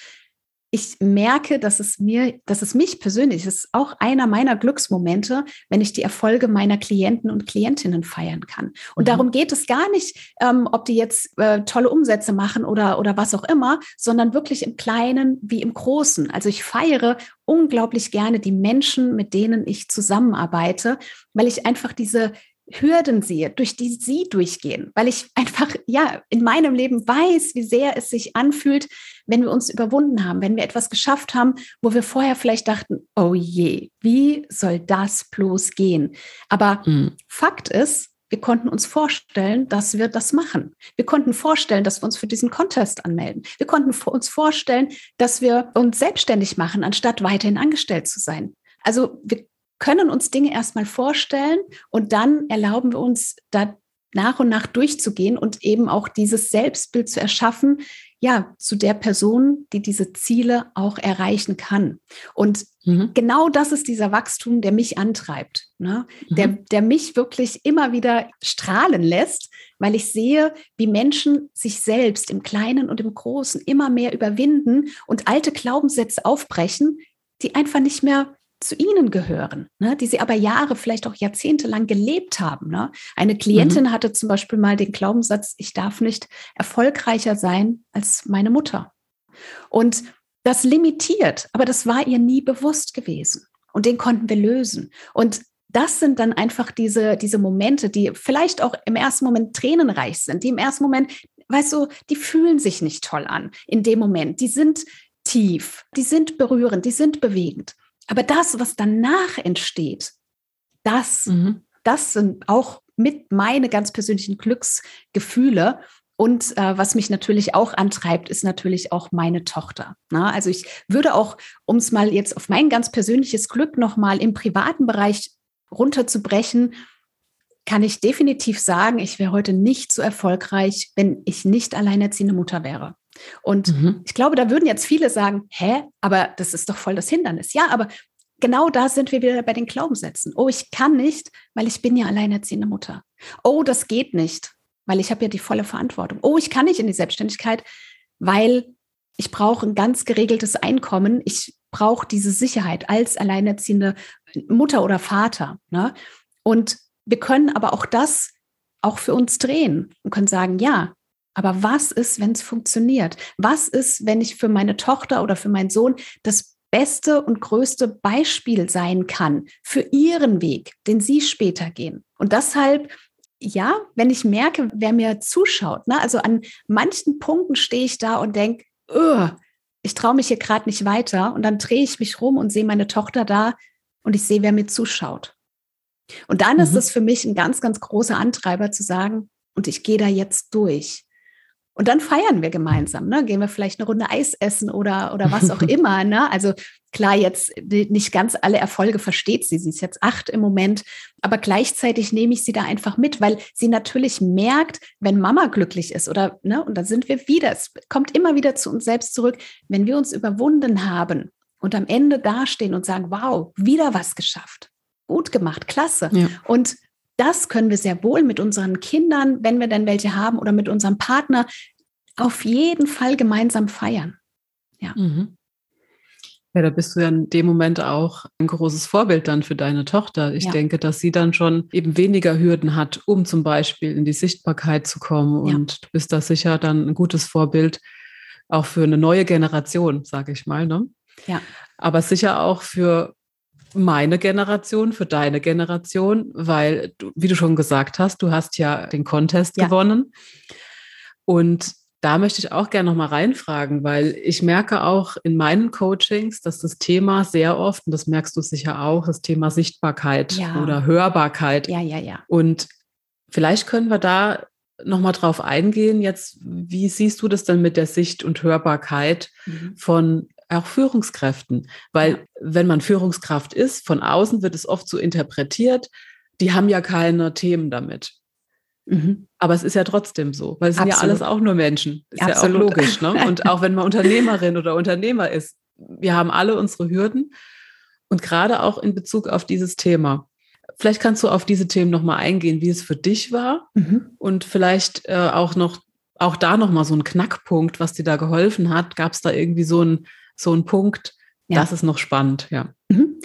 Speaker 2: ich merke, dass es mir, dass es mich persönlich ist auch einer meiner Glücksmomente, wenn ich die Erfolge meiner Klienten und Klientinnen feiern kann. Und mhm. darum geht es gar nicht, ähm, ob die jetzt äh, tolle Umsätze machen oder, oder was auch immer, sondern wirklich im Kleinen wie im Großen. Also ich feiere unglaublich gerne die Menschen, mit denen ich zusammenarbeite, weil ich einfach diese Hürden sehe, durch die sie durchgehen, weil ich einfach ja in meinem Leben weiß, wie sehr es sich anfühlt, wenn wir uns überwunden haben, wenn wir etwas geschafft haben, wo wir vorher vielleicht dachten, oh je, wie soll das bloß gehen? Aber mhm. Fakt ist, wir konnten uns vorstellen, dass wir das machen. Wir konnten vorstellen, dass wir uns für diesen Contest anmelden. Wir konnten uns vorstellen, dass wir uns selbstständig machen, anstatt weiterhin angestellt zu sein. Also wir können uns Dinge erstmal vorstellen und dann erlauben wir uns da nach und nach durchzugehen und eben auch dieses Selbstbild zu erschaffen, ja, zu der Person, die diese Ziele auch erreichen kann. Und mhm. genau das ist dieser Wachstum, der mich antreibt, ne? Mhm. der, der mich wirklich immer wieder strahlen lässt, weil ich sehe, wie Menschen sich selbst im Kleinen und im Großen immer mehr überwinden und alte Glaubenssätze aufbrechen, die einfach nicht mehr zu ihnen gehören, ne, die sie aber Jahre, vielleicht auch Jahrzehnte lang gelebt haben. Ne? Eine Klientin mhm. hatte zum Beispiel mal den Glaubenssatz, ich darf nicht erfolgreicher sein als meine Mutter. Und das limitiert, aber das war ihr nie bewusst gewesen. Und den konnten wir lösen. Und das sind dann einfach diese, diese Momente, die vielleicht auch im ersten Moment tränenreich sind, die im ersten Moment, weißt du, die fühlen sich nicht toll an in dem Moment. Die sind tief, die sind berührend, die sind bewegend. Aber das, was danach entsteht, das, mhm. das sind auch mit meine ganz persönlichen Glücksgefühle. Und äh, was mich natürlich auch antreibt, ist natürlich auch meine Tochter. Na, also ich würde auch, um es mal jetzt auf mein ganz persönliches Glück nochmal im privaten Bereich runterzubrechen, kann ich definitiv sagen, ich wäre heute nicht so erfolgreich, wenn ich nicht alleinerziehende Mutter wäre. Und mhm. ich glaube, da würden jetzt viele sagen, hä, aber das ist doch voll das Hindernis. Ja, aber genau da sind wir wieder bei den Glaubenssätzen. Oh, ich kann nicht, weil ich bin ja alleinerziehende Mutter. Oh, das geht nicht, weil ich habe ja die volle Verantwortung. Oh, ich kann nicht in die Selbstständigkeit, weil ich brauche ein ganz geregeltes Einkommen. Ich brauche diese Sicherheit als alleinerziehende Mutter oder Vater. Ne? Und wir können aber auch das auch für uns drehen und können sagen, ja, aber was ist, wenn es funktioniert? Was ist, wenn ich für meine Tochter oder für meinen Sohn das beste und größte Beispiel sein kann für ihren Weg, den sie später gehen? Und deshalb ja, wenn ich merke, wer mir zuschaut, ne? also an manchen Punkten stehe ich da und denke, ich traue mich hier gerade nicht weiter und dann drehe ich mich rum und sehe meine Tochter da und ich sehe, wer mir zuschaut. Und dann mhm. ist es für mich ein ganz, ganz großer Antreiber zu sagen, und ich gehe da jetzt durch. Und dann feiern wir gemeinsam, ne? Gehen wir vielleicht eine Runde Eis essen oder, oder was auch immer. Ne? Also klar, jetzt nicht ganz alle Erfolge versteht sie. Sie ist jetzt acht im Moment, aber gleichzeitig nehme ich sie da einfach mit, weil sie natürlich merkt, wenn Mama glücklich ist oder, ne, und dann sind wir wieder, es kommt immer wieder zu uns selbst zurück, wenn wir uns überwunden haben und am Ende dastehen und sagen, wow, wieder was geschafft. Gut gemacht, klasse. Ja. Und das können wir sehr wohl mit unseren Kindern, wenn wir denn welche haben, oder mit unserem Partner auf jeden Fall gemeinsam feiern. Ja. Mhm.
Speaker 1: Ja, da bist du ja in dem Moment auch ein großes Vorbild dann für deine Tochter. Ich ja. denke, dass sie dann schon eben weniger Hürden hat, um zum Beispiel in die Sichtbarkeit zu kommen. Ja. Und du bist da sicher dann ein gutes Vorbild auch für eine neue Generation, sage ich mal. Ne? Ja. Aber sicher auch für meine Generation, für deine Generation, weil du, wie du schon gesagt hast, du hast ja den Contest ja. gewonnen. Und da möchte ich auch gerne noch mal reinfragen, weil ich merke auch in meinen Coachings, dass das Thema sehr oft, und das merkst du sicher auch, das Thema Sichtbarkeit ja. oder Hörbarkeit.
Speaker 2: Ja, ja, ja.
Speaker 1: Und vielleicht können wir da noch mal drauf eingehen. Jetzt, wie siehst du das denn mit der Sicht und Hörbarkeit mhm. von auch Führungskräften. Weil ja. wenn man Führungskraft ist, von außen wird es oft so interpretiert, die haben ja keine Themen damit. Mhm. Aber es ist ja trotzdem so, weil es sind ja alles auch nur Menschen. Ist Absolut. ja auch logisch. Ne? Und auch wenn man Unternehmerin oder Unternehmer ist, wir haben alle unsere Hürden und gerade auch in Bezug auf dieses Thema. Vielleicht kannst du auf diese Themen nochmal eingehen, wie es für dich war mhm. und vielleicht äh, auch noch, auch da nochmal so ein Knackpunkt, was dir da geholfen hat. Gab es da irgendwie so ein so ein Punkt. Ja. Das ist noch spannend, ja. Mhm.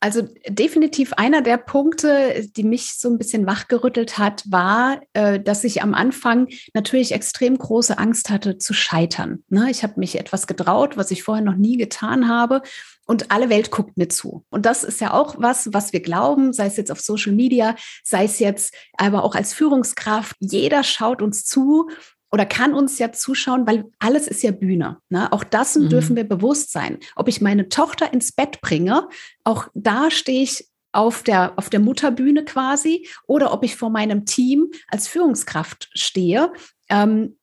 Speaker 2: Also definitiv einer der Punkte, die mich so ein bisschen wachgerüttelt hat, war, äh, dass ich am Anfang natürlich extrem große Angst hatte zu scheitern. Ne? Ich habe mich etwas getraut, was ich vorher noch nie getan habe. Und alle Welt guckt mir zu. Und das ist ja auch was, was wir glauben, sei es jetzt auf Social Media, sei es jetzt aber auch als Führungskraft. Jeder schaut uns zu oder kann uns ja zuschauen, weil alles ist ja Bühne. Ne? Auch das mhm. dürfen wir bewusst sein. Ob ich meine Tochter ins Bett bringe, auch da stehe ich auf der, auf der Mutterbühne quasi, oder ob ich vor meinem Team als Führungskraft stehe. Ähm,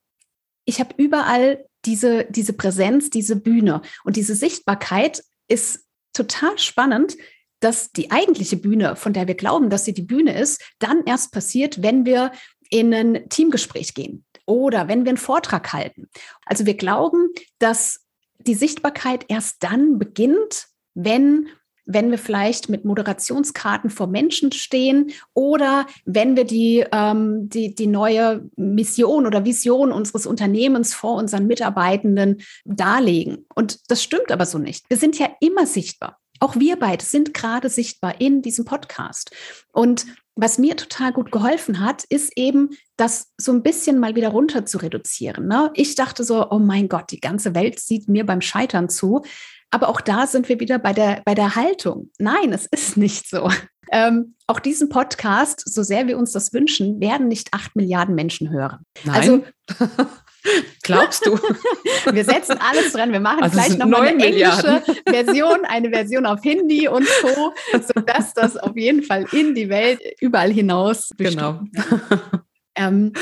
Speaker 2: ich habe überall diese, diese Präsenz, diese Bühne und diese Sichtbarkeit ist total spannend, dass die eigentliche Bühne, von der wir glauben, dass sie die Bühne ist, dann erst passiert, wenn wir in ein Teamgespräch gehen oder wenn wir einen Vortrag halten. Also wir glauben, dass die Sichtbarkeit erst dann beginnt, wenn wenn wir vielleicht mit Moderationskarten vor Menschen stehen oder wenn wir die, ähm, die, die neue Mission oder Vision unseres Unternehmens vor unseren Mitarbeitenden darlegen. Und das stimmt aber so nicht. Wir sind ja immer sichtbar. Auch wir beide sind gerade sichtbar in diesem Podcast. Und was mir total gut geholfen hat, ist eben, das so ein bisschen mal wieder runter zu reduzieren. Ne? Ich dachte so, oh mein Gott, die ganze Welt sieht mir beim Scheitern zu. Aber auch da sind wir wieder bei der, bei der Haltung. Nein, es ist nicht so. Ähm, auch diesen Podcast, so sehr wir uns das wünschen, werden nicht acht Milliarden Menschen hören.
Speaker 1: Nein. Also Glaubst du?
Speaker 2: Wir setzen alles dran. Wir machen also gleich nochmal eine englische Version, eine Version auf Hindi und Co., sodass das auf jeden Fall in die Welt überall hinaus.
Speaker 1: Genau.
Speaker 2: Ähm,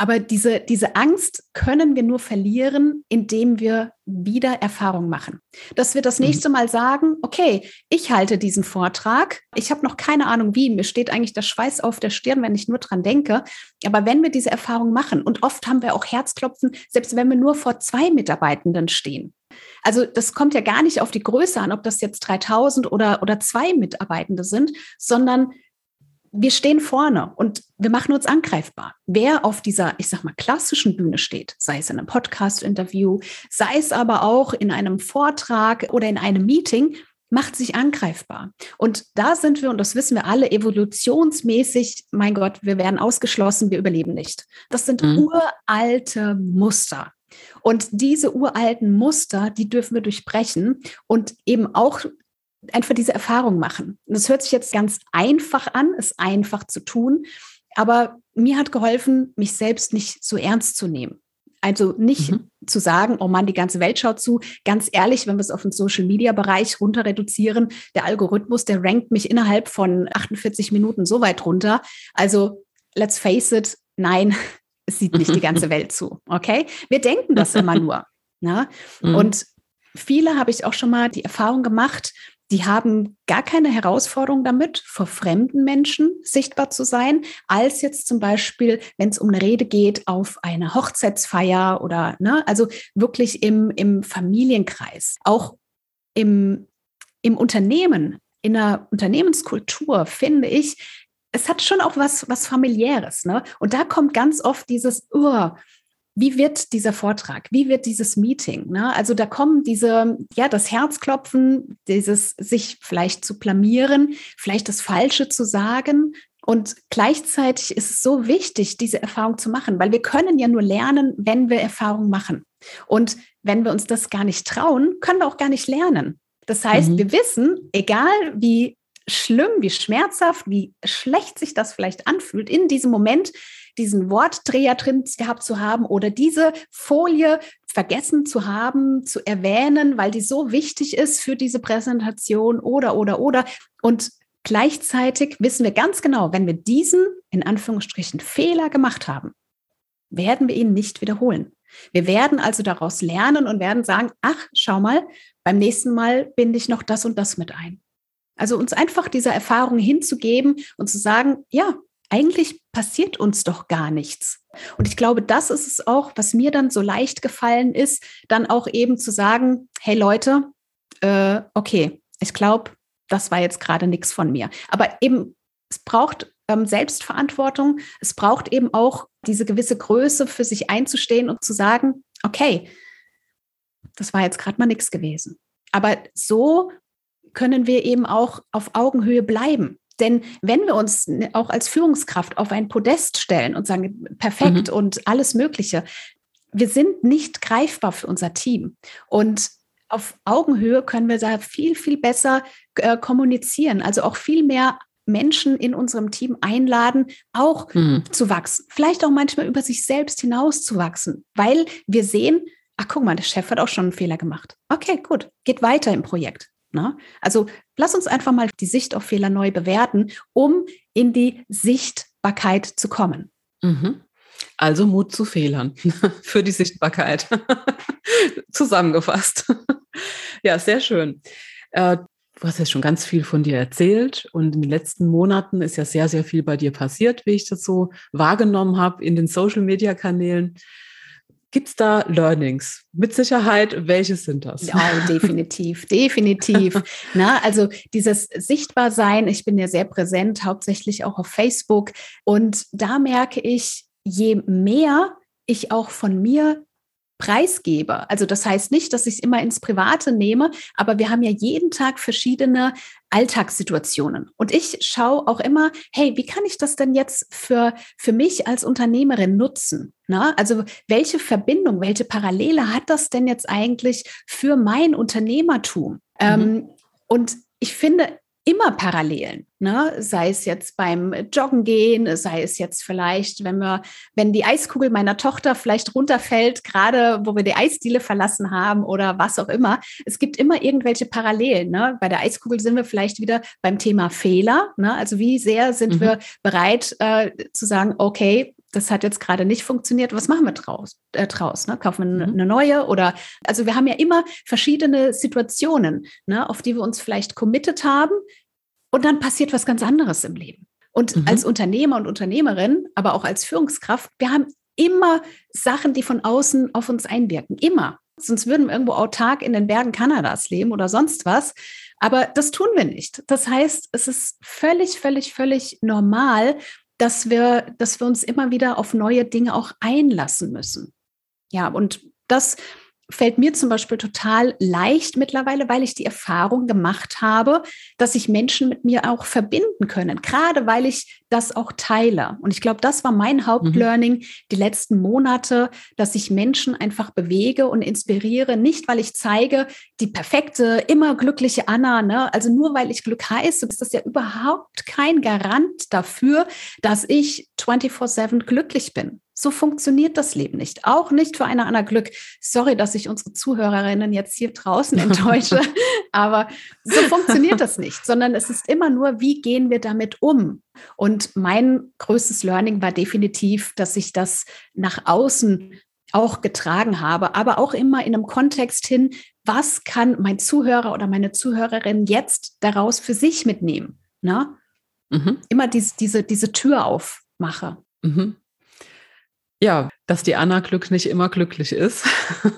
Speaker 2: aber diese, diese Angst können wir nur verlieren, indem wir wieder Erfahrung machen. Dass wir das mhm. nächste Mal sagen, okay, ich halte diesen Vortrag, ich habe noch keine Ahnung wie, mir steht eigentlich der Schweiß auf der Stirn, wenn ich nur dran denke. Aber wenn wir diese Erfahrung machen, und oft haben wir auch Herzklopfen, selbst wenn wir nur vor zwei Mitarbeitenden stehen. Also das kommt ja gar nicht auf die Größe an, ob das jetzt 3000 oder, oder zwei Mitarbeitende sind, sondern wir stehen vorne und wir machen uns angreifbar. Wer auf dieser, ich sag mal, klassischen Bühne steht, sei es in einem Podcast-Interview, sei es aber auch in einem Vortrag oder in einem Meeting, macht sich angreifbar. Und da sind wir, und das wissen wir alle, evolutionsmäßig, mein Gott, wir werden ausgeschlossen, wir überleben nicht. Das sind mhm. uralte Muster. Und diese uralten Muster, die dürfen wir durchbrechen und eben auch einfach diese Erfahrung machen. Und das hört sich jetzt ganz einfach an, ist einfach zu tun. aber mir hat geholfen, mich selbst nicht so ernst zu nehmen. Also nicht mhm. zu sagen, oh Mann, die ganze Welt schaut zu. Ganz ehrlich, wenn wir es auf den Social-Media-Bereich runter reduzieren, der Algorithmus, der rankt mich innerhalb von 48 Minuten so weit runter. Also, let's face it, nein, es sieht nicht die ganze Welt zu. Okay? Wir denken das immer nur. Ne? Mhm. Und viele habe ich auch schon mal die Erfahrung gemacht, die haben gar keine Herausforderung damit, vor fremden Menschen sichtbar zu sein, als jetzt zum Beispiel, wenn es um eine Rede geht auf einer Hochzeitsfeier oder, ne, also wirklich im, im Familienkreis, auch im, im Unternehmen, in der Unternehmenskultur, finde ich, es hat schon auch was, was familiäres, ne? Und da kommt ganz oft dieses, oh, wie wird dieser Vortrag, wie wird dieses Meeting? Ne? Also da kommen diese, ja, das Herzklopfen, dieses sich vielleicht zu blamieren, vielleicht das Falsche zu sagen. Und gleichzeitig ist es so wichtig, diese Erfahrung zu machen, weil wir können ja nur lernen, wenn wir Erfahrung machen. Und wenn wir uns das gar nicht trauen, können wir auch gar nicht lernen. Das heißt, mhm. wir wissen, egal wie schlimm, wie schmerzhaft, wie schlecht sich das vielleicht anfühlt, in diesem Moment diesen Wortdreher drin gehabt zu haben oder diese Folie vergessen zu haben, zu erwähnen, weil die so wichtig ist für diese Präsentation oder, oder, oder. Und gleichzeitig wissen wir ganz genau, wenn wir diesen, in Anführungsstrichen, Fehler gemacht haben, werden wir ihn nicht wiederholen. Wir werden also daraus lernen und werden sagen, ach, schau mal, beim nächsten Mal binde ich noch das und das mit ein. Also uns einfach dieser Erfahrung hinzugeben und zu sagen, ja, eigentlich passiert uns doch gar nichts. Und ich glaube, das ist es auch, was mir dann so leicht gefallen ist, dann auch eben zu sagen, hey Leute, äh, okay, ich glaube, das war jetzt gerade nichts von mir. Aber eben, es braucht ähm, Selbstverantwortung, es braucht eben auch diese gewisse Größe für sich einzustehen und zu sagen, okay, das war jetzt gerade mal nichts gewesen. Aber so können wir eben auch auf Augenhöhe bleiben. Denn wenn wir uns auch als Führungskraft auf ein Podest stellen und sagen, perfekt mhm. und alles Mögliche, wir sind nicht greifbar für unser Team. Und auf Augenhöhe können wir da viel, viel besser äh, kommunizieren, also auch viel mehr Menschen in unserem Team einladen, auch mhm. zu wachsen. Vielleicht auch manchmal über sich selbst hinaus zu wachsen, weil wir sehen, ach guck mal, der Chef hat auch schon einen Fehler gemacht. Okay, gut, geht weiter im Projekt. Ne? Also lass uns einfach mal die Sicht auf Fehler neu bewerten, um in die Sichtbarkeit zu kommen.
Speaker 1: Mhm. Also Mut zu Fehlern für die Sichtbarkeit. Zusammengefasst. ja, sehr schön. Äh, du hast jetzt schon ganz viel von dir erzählt und in den letzten Monaten ist ja sehr, sehr viel bei dir passiert, wie ich das so wahrgenommen habe in den Social-Media-Kanälen. Gibt es da Learnings? Mit Sicherheit, welche sind das?
Speaker 2: Ja, definitiv, definitiv. Na, also dieses Sichtbarsein, ich bin ja sehr präsent, hauptsächlich auch auf Facebook. Und da merke ich, je mehr ich auch von mir preisgebe. Also das heißt nicht, dass ich es immer ins Private nehme, aber wir haben ja jeden Tag verschiedene Alltagssituationen. Und ich schaue auch immer, hey, wie kann ich das denn jetzt für, für mich als Unternehmerin nutzen? Na, also welche Verbindung, welche Parallele hat das denn jetzt eigentlich für mein Unternehmertum? Mhm. Ähm, und ich finde, immer Parallelen, ne? sei es jetzt beim Joggen gehen, sei es jetzt vielleicht, wenn wir, wenn die Eiskugel meiner Tochter vielleicht runterfällt, gerade wo wir die Eisdiele verlassen haben oder was auch immer. Es gibt immer irgendwelche Parallelen. Ne? Bei der Eiskugel sind wir vielleicht wieder beim Thema Fehler. Ne? Also wie sehr sind mhm. wir bereit äh, zu sagen, okay, das hat jetzt gerade nicht funktioniert, was machen wir draus? Äh, draus ne? Kaufen wir mhm. eine neue oder also wir haben ja immer verschiedene Situationen, ne, auf die wir uns vielleicht committed haben und dann passiert was ganz anderes im Leben. Und mhm. als Unternehmer und Unternehmerin, aber auch als Führungskraft, wir haben immer Sachen, die von außen auf uns einwirken. Immer. Sonst würden wir irgendwo autark in den Bergen Kanadas leben oder sonst was. Aber das tun wir nicht. Das heißt, es ist völlig, völlig, völlig normal, dass wir, dass wir uns immer wieder auf neue Dinge auch einlassen müssen. Ja, und das fällt mir zum Beispiel total leicht mittlerweile, weil ich die Erfahrung gemacht habe, dass sich Menschen mit mir auch verbinden können, gerade weil ich das auch teile. Und ich glaube, das war mein Hauptlearning mhm. die letzten Monate, dass ich Menschen einfach bewege und inspiriere, nicht weil ich zeige, die perfekte, immer glückliche Anna, ne? also nur weil ich Glück heiße, ist das ja überhaupt kein Garant dafür, dass ich 24/7 glücklich bin. So funktioniert das Leben nicht. Auch nicht für eine Anna Glück. Sorry, dass ich unsere Zuhörerinnen jetzt hier draußen enttäusche, aber so funktioniert das nicht, sondern es ist immer nur, wie gehen wir damit um? Und mein größtes Learning war definitiv, dass ich das nach außen auch getragen habe, aber auch immer in einem Kontext hin, was kann mein Zuhörer oder meine Zuhörerin jetzt daraus für sich mitnehmen? Na? Mhm. Immer diese, diese, diese Tür aufmache. Mhm
Speaker 1: ja, dass die Anna Glück nicht immer glücklich ist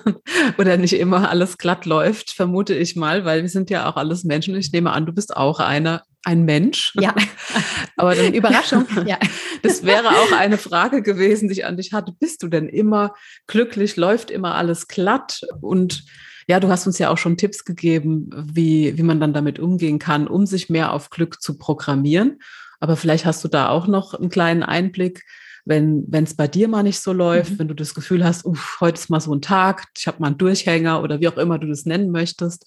Speaker 1: oder nicht immer alles glatt läuft, vermute ich mal, weil wir sind ja auch alles Menschen. Ich nehme an, du bist auch einer, ein Mensch.
Speaker 2: Ja.
Speaker 1: Aber dann, Überraschung. ja. Das wäre auch eine Frage gewesen, die ich an dich hatte. Bist du denn immer glücklich? Läuft immer alles glatt? Und ja, du hast uns ja auch schon Tipps gegeben, wie, wie man dann damit umgehen kann, um sich mehr auf Glück zu programmieren. Aber vielleicht hast du da auch noch einen kleinen Einblick, wenn es bei dir mal nicht so läuft, mhm. wenn du das Gefühl hast, uff, heute ist mal so ein Tag, ich habe mal einen Durchhänger oder wie auch immer du das nennen möchtest.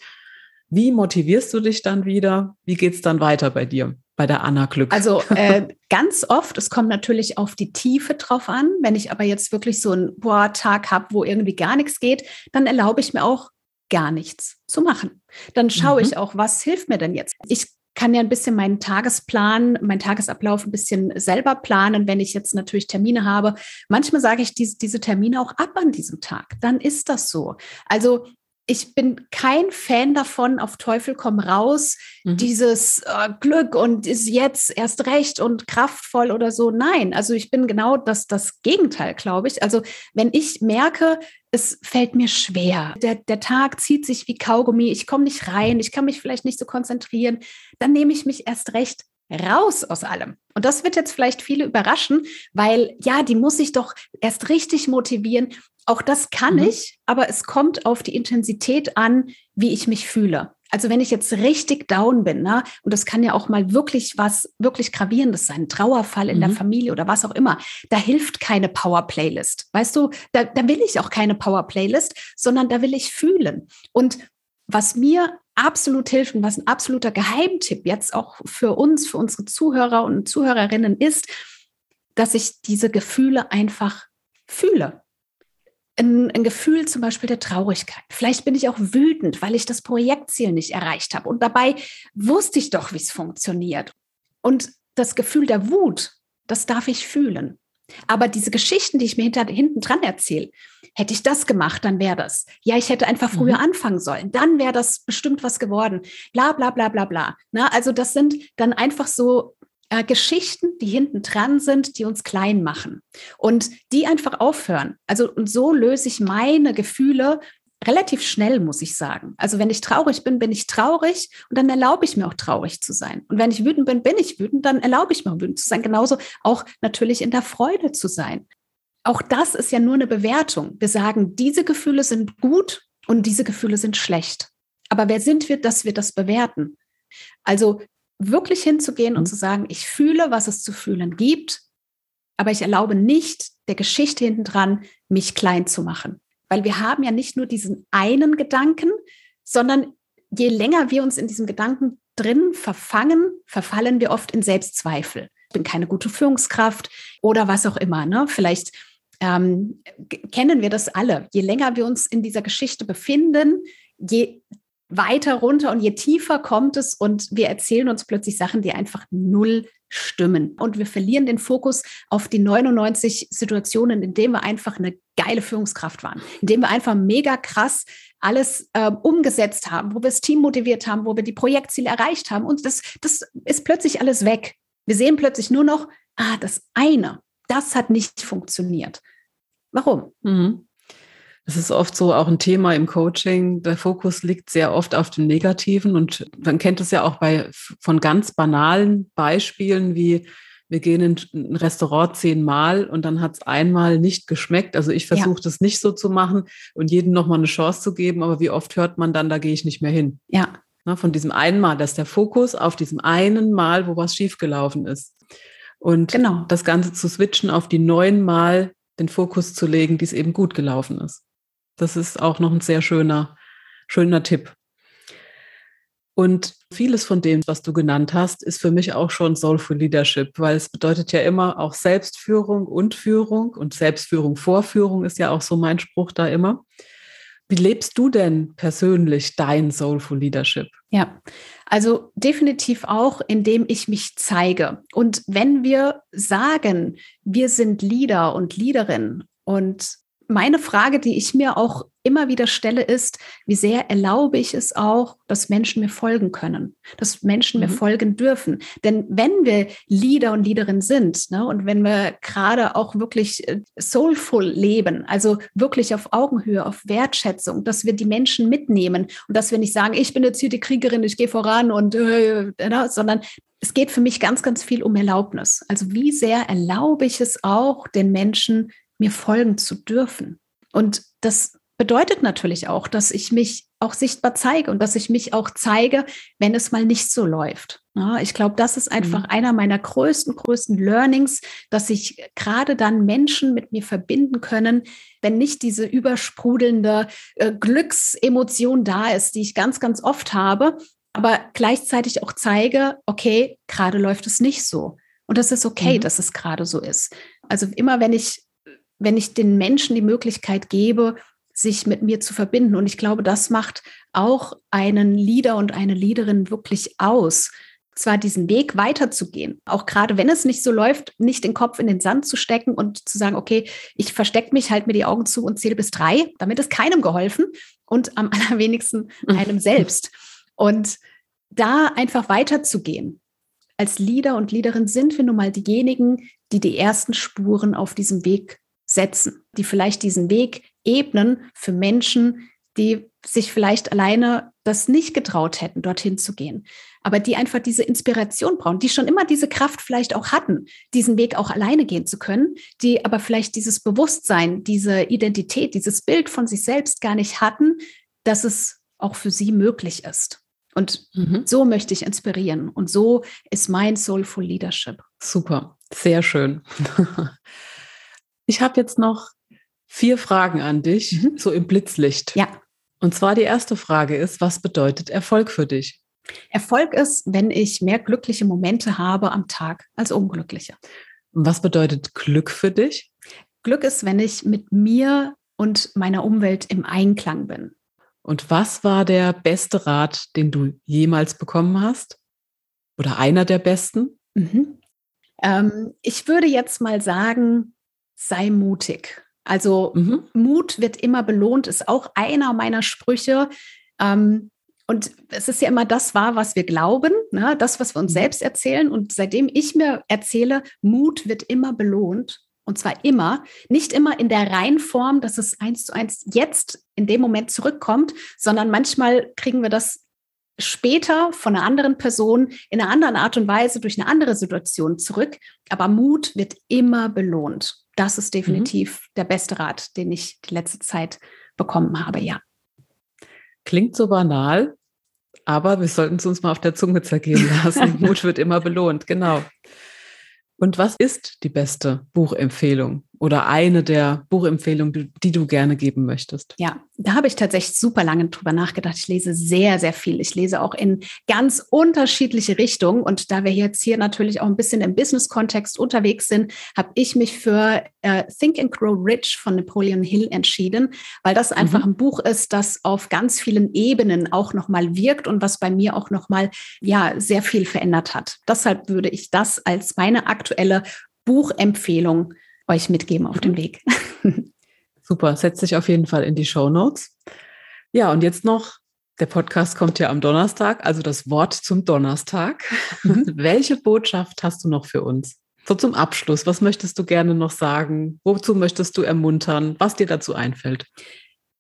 Speaker 1: Wie motivierst du dich dann wieder? Wie geht es dann weiter bei dir, bei der Anna Glück?
Speaker 2: Also äh, ganz oft, es kommt natürlich auf die Tiefe drauf an. Wenn ich aber jetzt wirklich so einen boah, Tag habe, wo irgendwie gar nichts geht, dann erlaube ich mir auch gar nichts zu machen. Dann schaue mhm. ich auch, was hilft mir denn jetzt? Ich kann ja ein bisschen meinen Tagesplan, meinen Tagesablauf ein bisschen selber planen, wenn ich jetzt natürlich Termine habe. Manchmal sage ich diese, diese Termine auch ab an diesem Tag. Dann ist das so. Also ich bin kein Fan davon, auf Teufel komm raus, mhm. dieses äh, Glück und ist jetzt erst recht und kraftvoll oder so. Nein, also ich bin genau das, das Gegenteil, glaube ich. Also wenn ich merke, es fällt mir schwer, der, der Tag zieht sich wie Kaugummi, ich komme nicht rein, ich kann mich vielleicht nicht so konzentrieren, dann nehme ich mich erst recht raus aus allem. Und das wird jetzt vielleicht viele überraschen, weil ja, die muss sich doch erst richtig motivieren. Auch das kann mhm. ich, aber es kommt auf die Intensität an, wie ich mich fühle. Also wenn ich jetzt richtig down bin, ne, und das kann ja auch mal wirklich was wirklich gravierendes sein, Trauerfall in mhm. der Familie oder was auch immer, da hilft keine Power-Playlist. Weißt du, da, da will ich auch keine Power-Playlist, sondern da will ich fühlen. Und was mir absolut hilft und was ein absoluter Geheimtipp jetzt auch für uns, für unsere Zuhörer und Zuhörerinnen ist, dass ich diese Gefühle einfach fühle ein, ein, Gefühl zum Beispiel der Traurigkeit. Vielleicht bin ich auch wütend, weil ich das Projektziel nicht erreicht habe. Und dabei wusste ich doch, wie es funktioniert. Und das Gefühl der Wut, das darf ich fühlen. Aber diese Geschichten, die ich mir hinter, hinten dran erzähle, hätte ich das gemacht, dann wäre das. Ja, ich hätte einfach früher mhm. anfangen sollen. Dann wäre das bestimmt was geworden. Bla, bla, bla, bla, bla. Na, also das sind dann einfach so äh, Geschichten, die hinten dran sind, die uns klein machen und die einfach aufhören. Also und so löse ich meine Gefühle relativ schnell, muss ich sagen. Also wenn ich traurig bin, bin ich traurig und dann erlaube ich mir auch traurig zu sein. Und wenn ich wütend bin, bin ich wütend, dann erlaube ich mir auch wütend zu sein. Genauso auch natürlich in der Freude zu sein. Auch das ist ja nur eine Bewertung. Wir sagen, diese Gefühle sind gut und diese Gefühle sind schlecht. Aber wer sind wir, dass wir das bewerten? Also wirklich hinzugehen und mhm. zu sagen, ich fühle, was es zu fühlen gibt, aber ich erlaube nicht der Geschichte hintendran, mich klein zu machen. Weil wir haben ja nicht nur diesen einen Gedanken, sondern je länger wir uns in diesem Gedanken drin verfangen, verfallen wir oft in Selbstzweifel. Ich bin keine gute Führungskraft oder was auch immer. Ne? Vielleicht ähm, kennen wir das alle. Je länger wir uns in dieser Geschichte befinden, je weiter runter und je tiefer kommt es und wir erzählen uns plötzlich Sachen, die einfach null stimmen. Und wir verlieren den Fokus auf die 99 Situationen, in denen wir einfach eine geile Führungskraft waren, in denen wir einfach mega krass alles äh, umgesetzt haben, wo wir das Team motiviert haben, wo wir die Projektziele erreicht haben. Und das, das ist plötzlich alles weg. Wir sehen plötzlich nur noch, ah, das eine, das hat nicht funktioniert. Warum? Mhm.
Speaker 1: Das ist oft so auch ein Thema im Coaching. Der Fokus liegt sehr oft auf dem Negativen und man kennt es ja auch bei von ganz banalen Beispielen wie wir gehen in ein Restaurant zehnmal und dann hat es einmal nicht geschmeckt. Also ich versuche ja. das nicht so zu machen und jedem nochmal eine Chance zu geben, aber wie oft hört man dann, da gehe ich nicht mehr hin.
Speaker 2: Ja.
Speaker 1: Na, von diesem einen Mal, dass der Fokus auf diesem einen Mal, wo was schiefgelaufen ist. Und genau. das Ganze zu switchen auf die neun Mal den Fokus zu legen, die es eben gut gelaufen ist. Das ist auch noch ein sehr schöner, schöner Tipp. Und vieles von dem, was du genannt hast, ist für mich auch schon Soulful Leadership, weil es bedeutet ja immer auch Selbstführung und Führung und Selbstführung vor Führung ist ja auch so mein Spruch da immer. Wie lebst du denn persönlich dein Soulful Leadership?
Speaker 2: Ja, also definitiv auch, indem ich mich zeige. Und wenn wir sagen, wir sind Leader und Leaderin und meine Frage, die ich mir auch immer wieder stelle, ist, wie sehr erlaube ich es auch, dass Menschen mir folgen können, dass Menschen mhm. mir folgen dürfen. Denn wenn wir Leader und Leaderin sind ne, und wenn wir gerade auch wirklich äh, soulful leben, also wirklich auf Augenhöhe, auf Wertschätzung, dass wir die Menschen mitnehmen und dass wir nicht sagen, ich bin jetzt hier die Kriegerin, ich gehe voran und, äh, äh, sondern es geht für mich ganz, ganz viel um Erlaubnis. Also wie sehr erlaube ich es auch, den Menschen mir folgen zu dürfen. Und das bedeutet natürlich auch, dass ich mich auch sichtbar zeige und dass ich mich auch zeige, wenn es mal nicht so läuft. Ja, ich glaube, das ist einfach mhm. einer meiner größten, größten Learnings, dass sich gerade dann Menschen mit mir verbinden können, wenn nicht diese übersprudelnde äh, Glücksemotion da ist, die ich ganz, ganz oft habe, aber gleichzeitig auch zeige, okay, gerade läuft es nicht so. Und das ist okay, mhm. dass es gerade so ist. Also immer, wenn ich wenn ich den Menschen die Möglichkeit gebe, sich mit mir zu verbinden. Und ich glaube, das macht auch einen Leader und eine Leaderin wirklich aus. Zwar diesen Weg weiterzugehen, auch gerade wenn es nicht so läuft, nicht den Kopf in den Sand zu stecken und zu sagen, okay, ich verstecke mich, halt mir die Augen zu und zähle bis drei. Damit ist keinem geholfen und am allerwenigsten einem selbst. Und da einfach weiterzugehen. Als Leader und Leaderin sind wir nun mal diejenigen, die die ersten Spuren auf diesem Weg setzen, die vielleicht diesen Weg ebnen für Menschen, die sich vielleicht alleine das nicht getraut hätten, dorthin zu gehen, aber die einfach diese Inspiration brauchen, die schon immer diese Kraft vielleicht auch hatten, diesen Weg auch alleine gehen zu können, die aber vielleicht dieses Bewusstsein, diese Identität, dieses Bild von sich selbst gar nicht hatten, dass es auch für sie möglich ist. Und mhm. so möchte ich inspirieren. Und so ist mein Soulful Leadership.
Speaker 1: Super, sehr schön. Ich habe jetzt noch vier Fragen an dich, mhm. so im Blitzlicht.
Speaker 2: Ja.
Speaker 1: Und zwar die erste Frage ist, was bedeutet Erfolg für dich?
Speaker 2: Erfolg ist, wenn ich mehr glückliche Momente habe am Tag als unglückliche.
Speaker 1: Was bedeutet Glück für dich?
Speaker 2: Glück ist, wenn ich mit mir und meiner Umwelt im Einklang bin.
Speaker 1: Und was war der beste Rat, den du jemals bekommen hast? Oder einer der besten?
Speaker 2: Mhm. Ähm, ich würde jetzt mal sagen, sei mutig. Also mhm. Mut wird immer belohnt, ist auch einer meiner Sprüche. Ähm, und es ist ja immer das wahr, was wir glauben, ne? das, was wir uns mhm. selbst erzählen. Und seitdem ich mir erzähle, Mut wird immer belohnt, und zwar immer, nicht immer in der Reihenform, dass es eins zu eins jetzt in dem Moment zurückkommt, sondern manchmal kriegen wir das später von einer anderen Person in einer anderen Art und Weise durch eine andere Situation zurück. Aber Mut wird immer belohnt. Das ist definitiv mhm. der beste Rat, den ich die letzte Zeit bekommen habe, ja.
Speaker 1: Klingt so banal, aber wir sollten es uns mal auf der Zunge zergehen lassen. Mut wird immer belohnt, genau. Und was ist die beste Buchempfehlung oder eine der Buchempfehlungen, die du gerne geben möchtest?
Speaker 2: Ja, da habe ich tatsächlich super lange drüber nachgedacht. Ich lese sehr, sehr viel. Ich lese auch in ganz unterschiedliche Richtungen. Und da wir jetzt hier natürlich auch ein bisschen im Business-Kontext unterwegs sind, habe ich mich für äh, Think and Grow Rich von Napoleon Hill entschieden, weil das einfach mhm. ein Buch ist, das auf ganz vielen Ebenen auch nochmal wirkt und was bei mir auch nochmal ja, sehr viel verändert hat. Deshalb würde ich das als meine aktuelle Buchempfehlung euch mitgeben auf dem mhm. Weg.
Speaker 1: Super, setzt sich auf jeden Fall in die Show Notes. Ja, und jetzt noch, der Podcast kommt ja am Donnerstag, also das Wort zum Donnerstag. Mhm. Welche Botschaft hast du noch für uns? So zum Abschluss, was möchtest du gerne noch sagen? Wozu möchtest du ermuntern? Was dir dazu einfällt?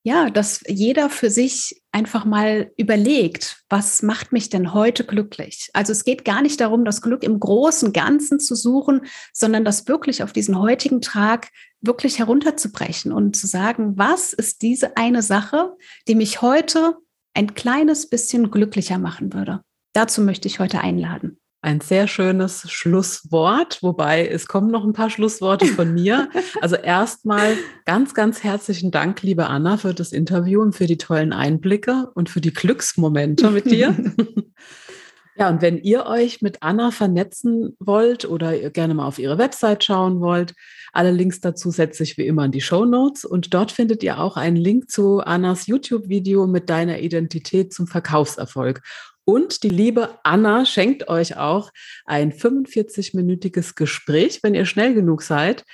Speaker 2: Ja, dass jeder für sich einfach mal überlegt, was macht mich denn heute glücklich? Also es geht gar nicht darum, das Glück im großen Ganzen zu suchen, sondern das wirklich auf diesen heutigen Tag wirklich herunterzubrechen und zu sagen, was ist diese eine Sache, die mich heute ein kleines bisschen glücklicher machen würde? Dazu möchte ich heute einladen
Speaker 1: ein sehr schönes Schlusswort, wobei es kommen noch ein paar Schlussworte von mir. Also erstmal ganz, ganz herzlichen Dank, liebe Anna, für das Interview und für die tollen Einblicke und für die Glücksmomente mit dir. ja, und wenn ihr euch mit Anna vernetzen wollt oder ihr gerne mal auf ihre Website schauen wollt, alle Links dazu setze ich wie immer in die Show Notes und dort findet ihr auch einen Link zu Annas YouTube-Video mit deiner Identität zum Verkaufserfolg. Und die liebe Anna schenkt euch auch ein 45-minütiges Gespräch, wenn ihr schnell genug seid.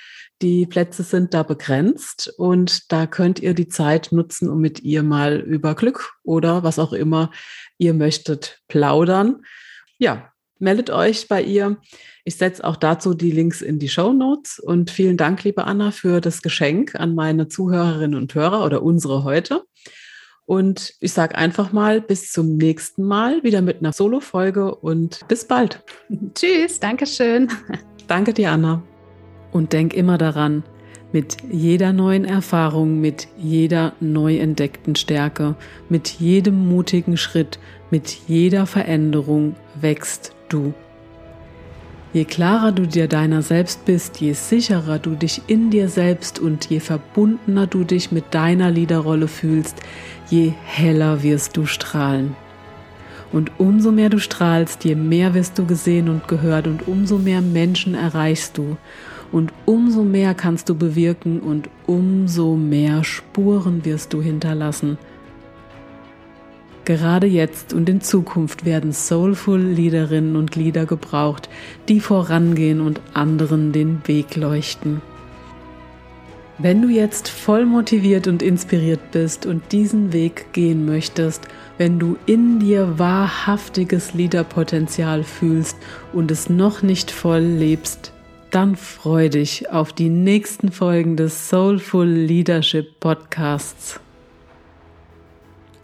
Speaker 1: Die Plätze sind da begrenzt und da könnt ihr die Zeit nutzen, um mit ihr mal über Glück oder was auch immer ihr möchtet plaudern. Ja, meldet euch bei ihr. Ich setze auch dazu die Links in die Show Notes und vielen Dank, liebe Anna, für das Geschenk an meine Zuhörerinnen und Hörer oder unsere heute. Und ich sage einfach mal bis zum nächsten Mal wieder mit einer Solo-Folge und bis bald.
Speaker 2: Tschüss, Dankeschön.
Speaker 1: Danke dir, Anna. Und denk immer daran, mit jeder neuen Erfahrung, mit jeder neu entdeckten Stärke, mit jedem mutigen Schritt, mit jeder Veränderung wächst du. Je klarer du dir deiner selbst bist, je sicherer du dich in dir selbst und je verbundener du dich mit deiner Liederrolle fühlst, je heller wirst du strahlen. Und umso mehr du strahlst, je mehr wirst du gesehen und gehört und umso mehr Menschen erreichst du. Und umso mehr kannst du bewirken und umso mehr Spuren wirst du hinterlassen. Gerade jetzt und in Zukunft werden soulful Liederinnen und Lieder gebraucht, die vorangehen und anderen den Weg leuchten. Wenn du jetzt voll motiviert und inspiriert bist und diesen Weg gehen möchtest, wenn du in dir wahrhaftiges Liederpotenzial fühlst und es noch nicht voll lebst, dann freu dich auf die nächsten Folgen des Soulful Leadership Podcasts.